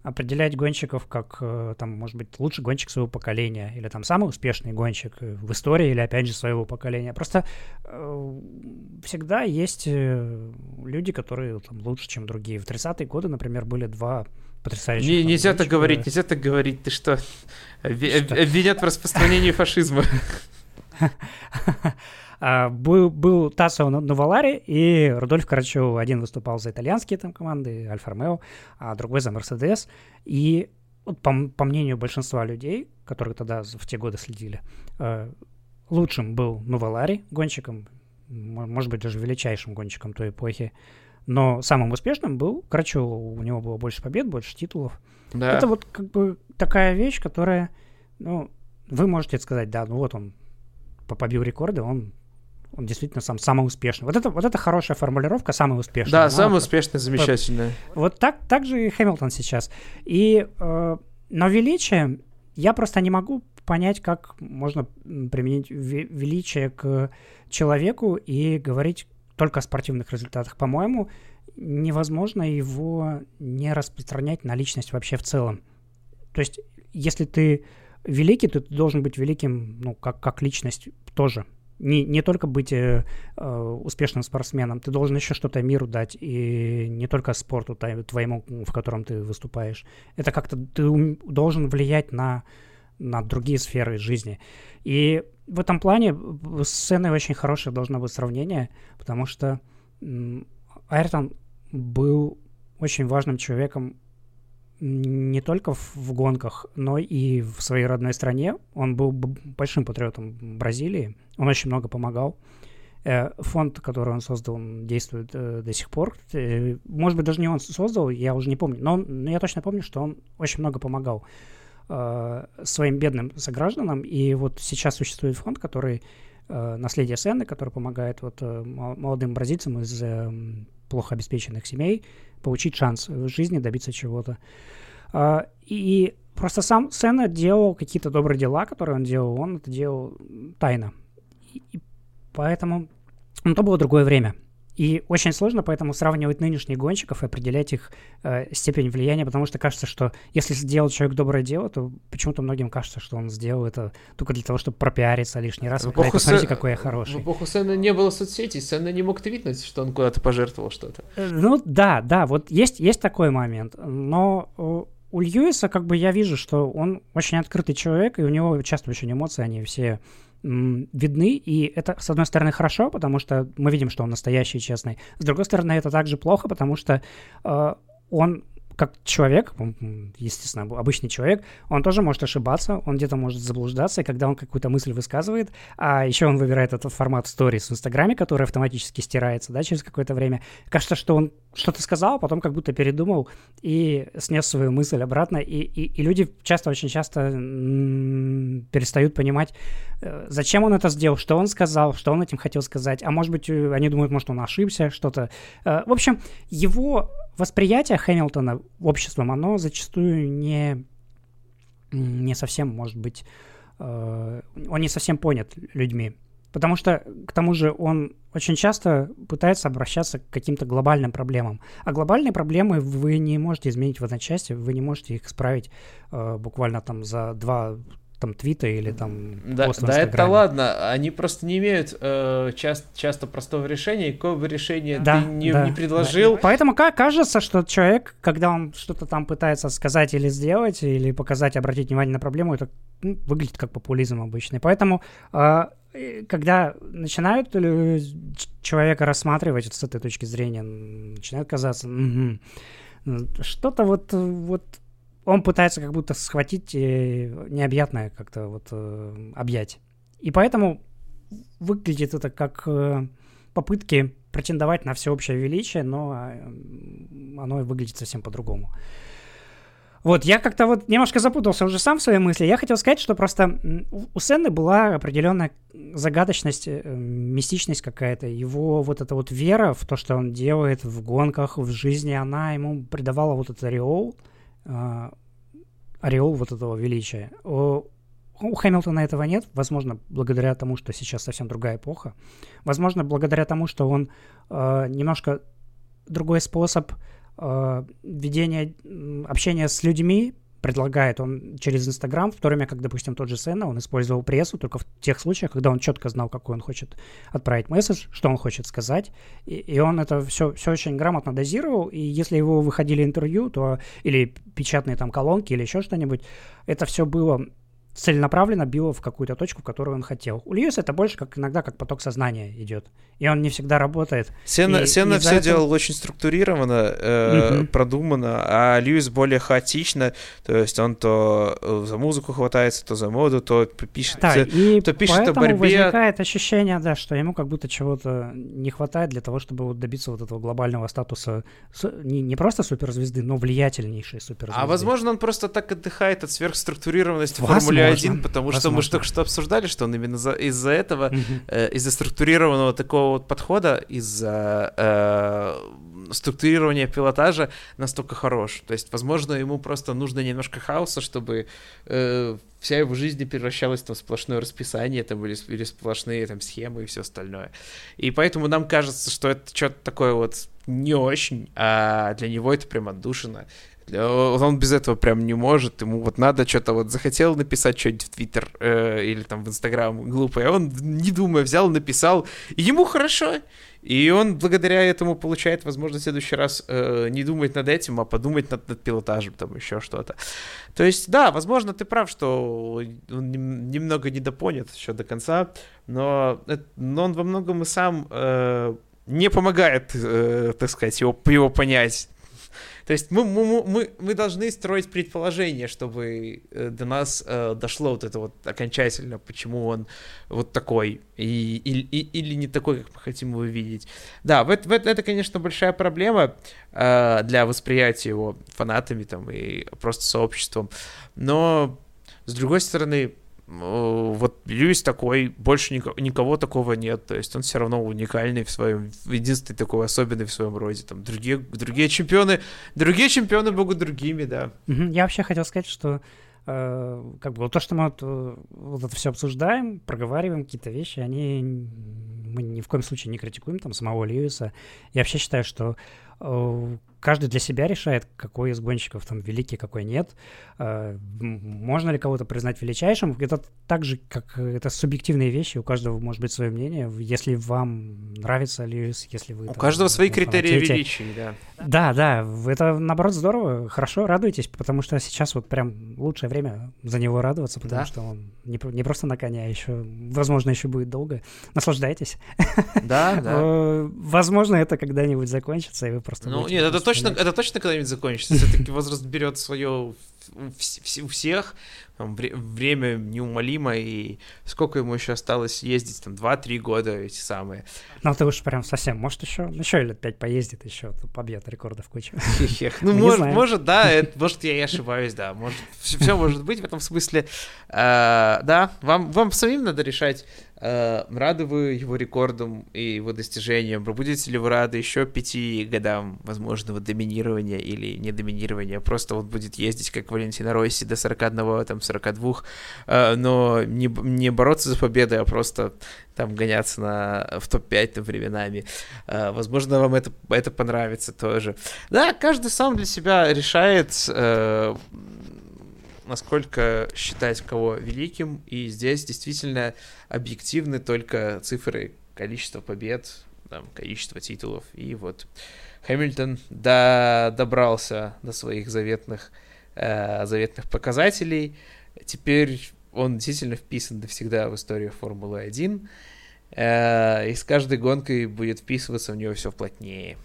определять гонщиков как, э, там, может быть, лучший гонщик своего поколения, или там самый успешный гонщик в истории, или, опять же, своего поколения. Просто э, всегда есть э, люди, которые там, лучше, чем другие. В 30-е годы, например, были два потрясающих... Не, нельзя так говорить, нельзя так говорить. Ты что, обвинят в распространении фашизма? *laughs* А, был, был Тассо Новалари и Рудольф Карачев. Один выступал за итальянские там команды, Альфа Ромео, а другой за Мерседес. И вот, по, по мнению большинства людей, которые тогда в те годы следили, э, лучшим был Новалари гонщиком, может быть, даже величайшим гонщиком той эпохи. Но самым успешным был Карачев. У него было больше побед, больше титулов. Да. Это вот как бы такая вещь, которая, ну, вы можете сказать, да, ну вот он побил рекорды, он он действительно сам самый успешный. Вот это, вот это хорошая формулировка, самый успешный. Да, самый успешный, замечательный. Вот, вот так, так же и Хэмилтон сейчас. И, э, но величие, я просто не могу понять, как можно применить величие к человеку и говорить только о спортивных результатах. По-моему, невозможно его не распространять на личность вообще в целом. То есть, если ты великий, то ты должен быть великим, ну, как, как личность тоже не, не только быть э, э, успешным спортсменом, ты должен еще что-то миру дать, и не только спорту твоему, в котором ты выступаешь. Это как-то ты должен влиять на, на другие сферы жизни. И в этом плане с сценой очень хорошее должно быть сравнение, потому что Айртон был очень важным человеком не только в, гонках, но и в своей родной стране. Он был большим патриотом Бразилии, он очень много помогал. Э, фонд, который он создал, он действует э, до сих пор. Э, может быть, даже не он создал, я уже не помню, но, я точно помню, что он очень много помогал своим бедным согражданам. И вот сейчас существует фонд, который наследие Сенны, который помогает вот молодым бразильцам из плохо обеспеченных семей получить шанс в жизни добиться чего-то. А, и просто сам Сена делал какие-то добрые дела, которые он делал, он это делал тайно. И поэтому ну, то было другое время. И очень сложно поэтому сравнивать нынешних гонщиков и определять их э, степень влияния, потому что кажется, что если сделал человек доброе дело, то почему-то многим кажется, что он сделал это только для того, чтобы пропиариться лишний раз. В эпоху посмотрите, какой я хороший. В эпоху Сэна не было соцсетей, Сэна не мог твитнуть, что он куда-то пожертвовал что-то. Э, ну да, да, вот есть, есть такой момент, но у Льюиса как бы я вижу, что он очень открытый человек, и у него часто очень эмоции, они все видны, и это, с одной стороны, хорошо, потому что мы видим, что он настоящий и честный. С другой стороны, это также плохо, потому что э, он как человек, естественно, обычный человек, он тоже может ошибаться, он где-то может заблуждаться, и когда он какую-то мысль высказывает, а еще он выбирает этот формат stories в Инстаграме, который автоматически стирается, да, через какое-то время, кажется, что он что-то сказал, потом как будто передумал и снес свою мысль обратно, и, и, и люди часто, очень часто перестают понимать, э, зачем он это сделал, что он сказал, что он этим хотел сказать, а может быть, э, они думают, может, он ошибся, что-то. Э, в общем, его восприятие Хэмилтона обществом, оно зачастую не, не совсем, может быть, э, он не совсем понят людьми. Потому что, к тому же, он очень часто пытается обращаться к каким-то глобальным проблемам. А глобальные проблемы вы не можете изменить в одночасье, вы не можете их исправить э, буквально там за два там твита или там да, пост Да это ладно, они просто не имеют э, часто, часто простого решения, какое бы решение да, ты не, да, не предложил. Да. Поэтому как кажется, что человек, когда он что-то там пытается сказать или сделать, или показать, обратить внимание на проблему, это ну, выглядит как популизм обычный. Поэтому э, когда начинают человека рассматривать вот с этой точки зрения, начинает казаться, угу, что-то вот, вот он пытается как будто схватить э, необъятное как-то вот э, объять. И поэтому выглядит это как э, попытки претендовать на всеобщее величие, но оно выглядит совсем по-другому. Вот, я как-то вот немножко запутался уже сам в своей мысли. Я хотел сказать, что просто у Сенны была определенная загадочность, мистичность какая-то. Его вот эта вот вера в то, что он делает в гонках, в жизни, она ему придавала вот этот ореол, а, ореол вот этого величия. у Хэмилтона этого нет, возможно, благодаря тому, что сейчас совсем другая эпоха. Возможно, благодаря тому, что он э, немножко другой способ э, ведения общения с людьми предлагает он через Инстаграм, в то время как, допустим, тот же Сена, он использовал прессу только в тех случаях, когда он четко знал, какой он хочет отправить месседж, что он хочет сказать, и, и он это все, все очень грамотно дозировал, и если его выходили интервью, то или печатные там колонки, или еще что-нибудь, это все было целенаправленно било в какую-то точку, которую он хотел. У Льюиса это больше как иногда как поток сознания идет. И он не всегда работает. Сена, и, Сена и все этого... делал очень структурированно, э, угу. продуманно, а Льюис более хаотично. То есть он то э, за музыку хватается, то за моду, то пишет, да, и то пишет о борьбе. возникает ощущение, да, что ему как будто чего-то не хватает для того, чтобы вот добиться вот этого глобального статуса не, не просто суперзвезды, но влиятельнейшей суперзвезды. А возможно, он просто так отдыхает от сверхструктурированности формулы один, потому Возможно. что мы же только что обсуждали, что он именно из-за этого, э, из-за структурированного такого вот подхода, из-за э, структурирования пилотажа настолько хорош. То есть, возможно, ему просто нужно немножко хаоса, чтобы э, вся его жизнь превращалась там, в сплошное расписание там, или, или сплошные там, схемы и все остальное. И поэтому нам кажется, что это что-то такое вот не очень, а для него это прям отдушина. Он без этого прям не может, ему вот надо что-то вот захотел написать что-нибудь в Твиттер э, или там в Инстаграм глупое, он, не думая, взял, написал, и ему хорошо. И он благодаря этому получает возможность в следующий раз э, не думать над этим, а подумать над, над пилотажем, там еще что-то. То есть, да, возможно, ты прав, что он немного недопонят еще до конца, но, но он во многом и сам э, не помогает, э, так сказать, его, его понять. То есть мы, мы, мы, мы должны строить предположение, чтобы э, до нас э, дошло вот это вот окончательно, почему он вот такой, и, и, и, или не такой, как мы хотим его видеть. Да, в, в, это, конечно, большая проблема э, для восприятия его фанатами там и просто сообществом, но с другой стороны, вот Льюис такой, больше никого, никого такого нет, то есть он все равно уникальный в своем, единственный такой особенный в своем роде, там другие, другие чемпионы, другие чемпионы могут другими, да. Я вообще хотел сказать, что э, как бы вот то, что мы вот, э, вот это все обсуждаем, проговариваем какие-то вещи, они мы ни в коем случае не критикуем там самого Льюиса. Я вообще считаю, что э, каждый для себя решает, какой из гонщиков там великий, какой нет. А, можно ли кого-то признать величайшим? Это так же, как это субъективные вещи, у каждого может быть свое мнение. Если вам нравится Льюис, если вы... У там, каждого свои критерии величия, да. Да, да, это наоборот здорово, хорошо, радуйтесь, потому что сейчас вот прям лучшее время за него радоваться, потому да. что он не, не просто на коне, а еще, возможно, еще будет долго. Наслаждайтесь. Да, да. *laughs* Э, возможно, это когда-нибудь закончится, и вы просто... Ну, нет, это точно, это точно когда-нибудь закончится. Все-таки возраст берет свое у всех, там, время неумолимо, и сколько ему еще осталось ездить, там, 2-3 года эти самые. Ну, ты уж прям совсем, может, еще, еще лет 5 поездит, еще побьет рекордов кучу. Ну, может, может, да, может, я и ошибаюсь, да, может, все может быть в этом смысле. А, да, вам, самим надо решать, рады вы его рекордам и его достижениям? Будете ли вы рады еще пяти годам возможного доминирования или не доминирования? Просто он будет ездить, как Валентина Росси, до 41, там, 42, э, но не, не бороться за победы, а просто там гоняться на, в топ-5 временами. Э, возможно, вам это, это понравится тоже. Да, каждый сам для себя решает насколько считать кого великим, и здесь действительно объективны только цифры количества побед, там, количество титулов, и вот Хэмилтон до, добрался до своих заветных, э, заветных показателей, теперь он действительно вписан навсегда в историю Формулы-1, э, и с каждой гонкой будет вписываться в него все плотнее.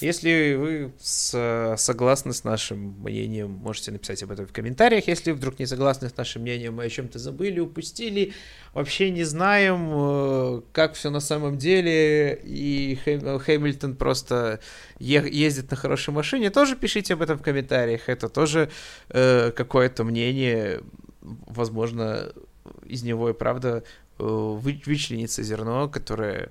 Если вы с, согласны с нашим мнением, можете написать об этом в комментариях. Если вдруг не согласны с нашим мнением, мы о чем-то забыли, упустили, вообще не знаем, э, как все на самом деле, и Хэмилтон просто ездит на хорошей машине, тоже пишите об этом в комментариях. Это тоже э, какое-то мнение, возможно, из него и правда э, вычленится зерно, которое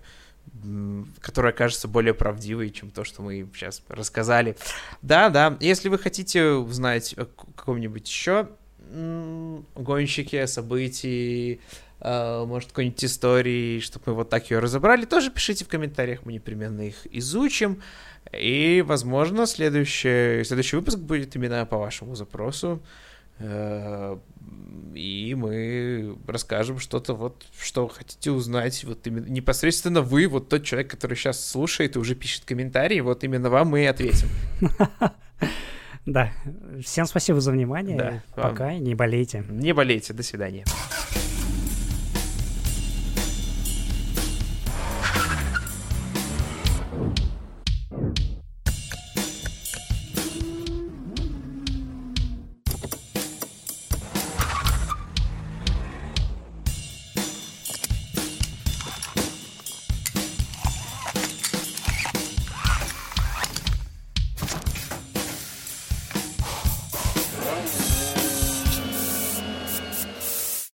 которая кажется более правдивой, чем то, что мы сейчас рассказали. Да, да, если вы хотите узнать о каком-нибудь еще гонщике, событии, э, может, какой-нибудь истории, чтобы мы вот так ее разобрали, тоже пишите в комментариях, мы непременно их изучим. И, возможно, следующий, следующий выпуск будет именно по вашему запросу. Э, и мы расскажем что-то вот, что хотите узнать, вот именно непосредственно вы, вот тот человек, который сейчас слушает и уже пишет комментарии, вот именно вам мы и ответим. *laughs* Да. Всем спасибо за внимание. Да. Пока, не болейте. Не болейте. До свидания.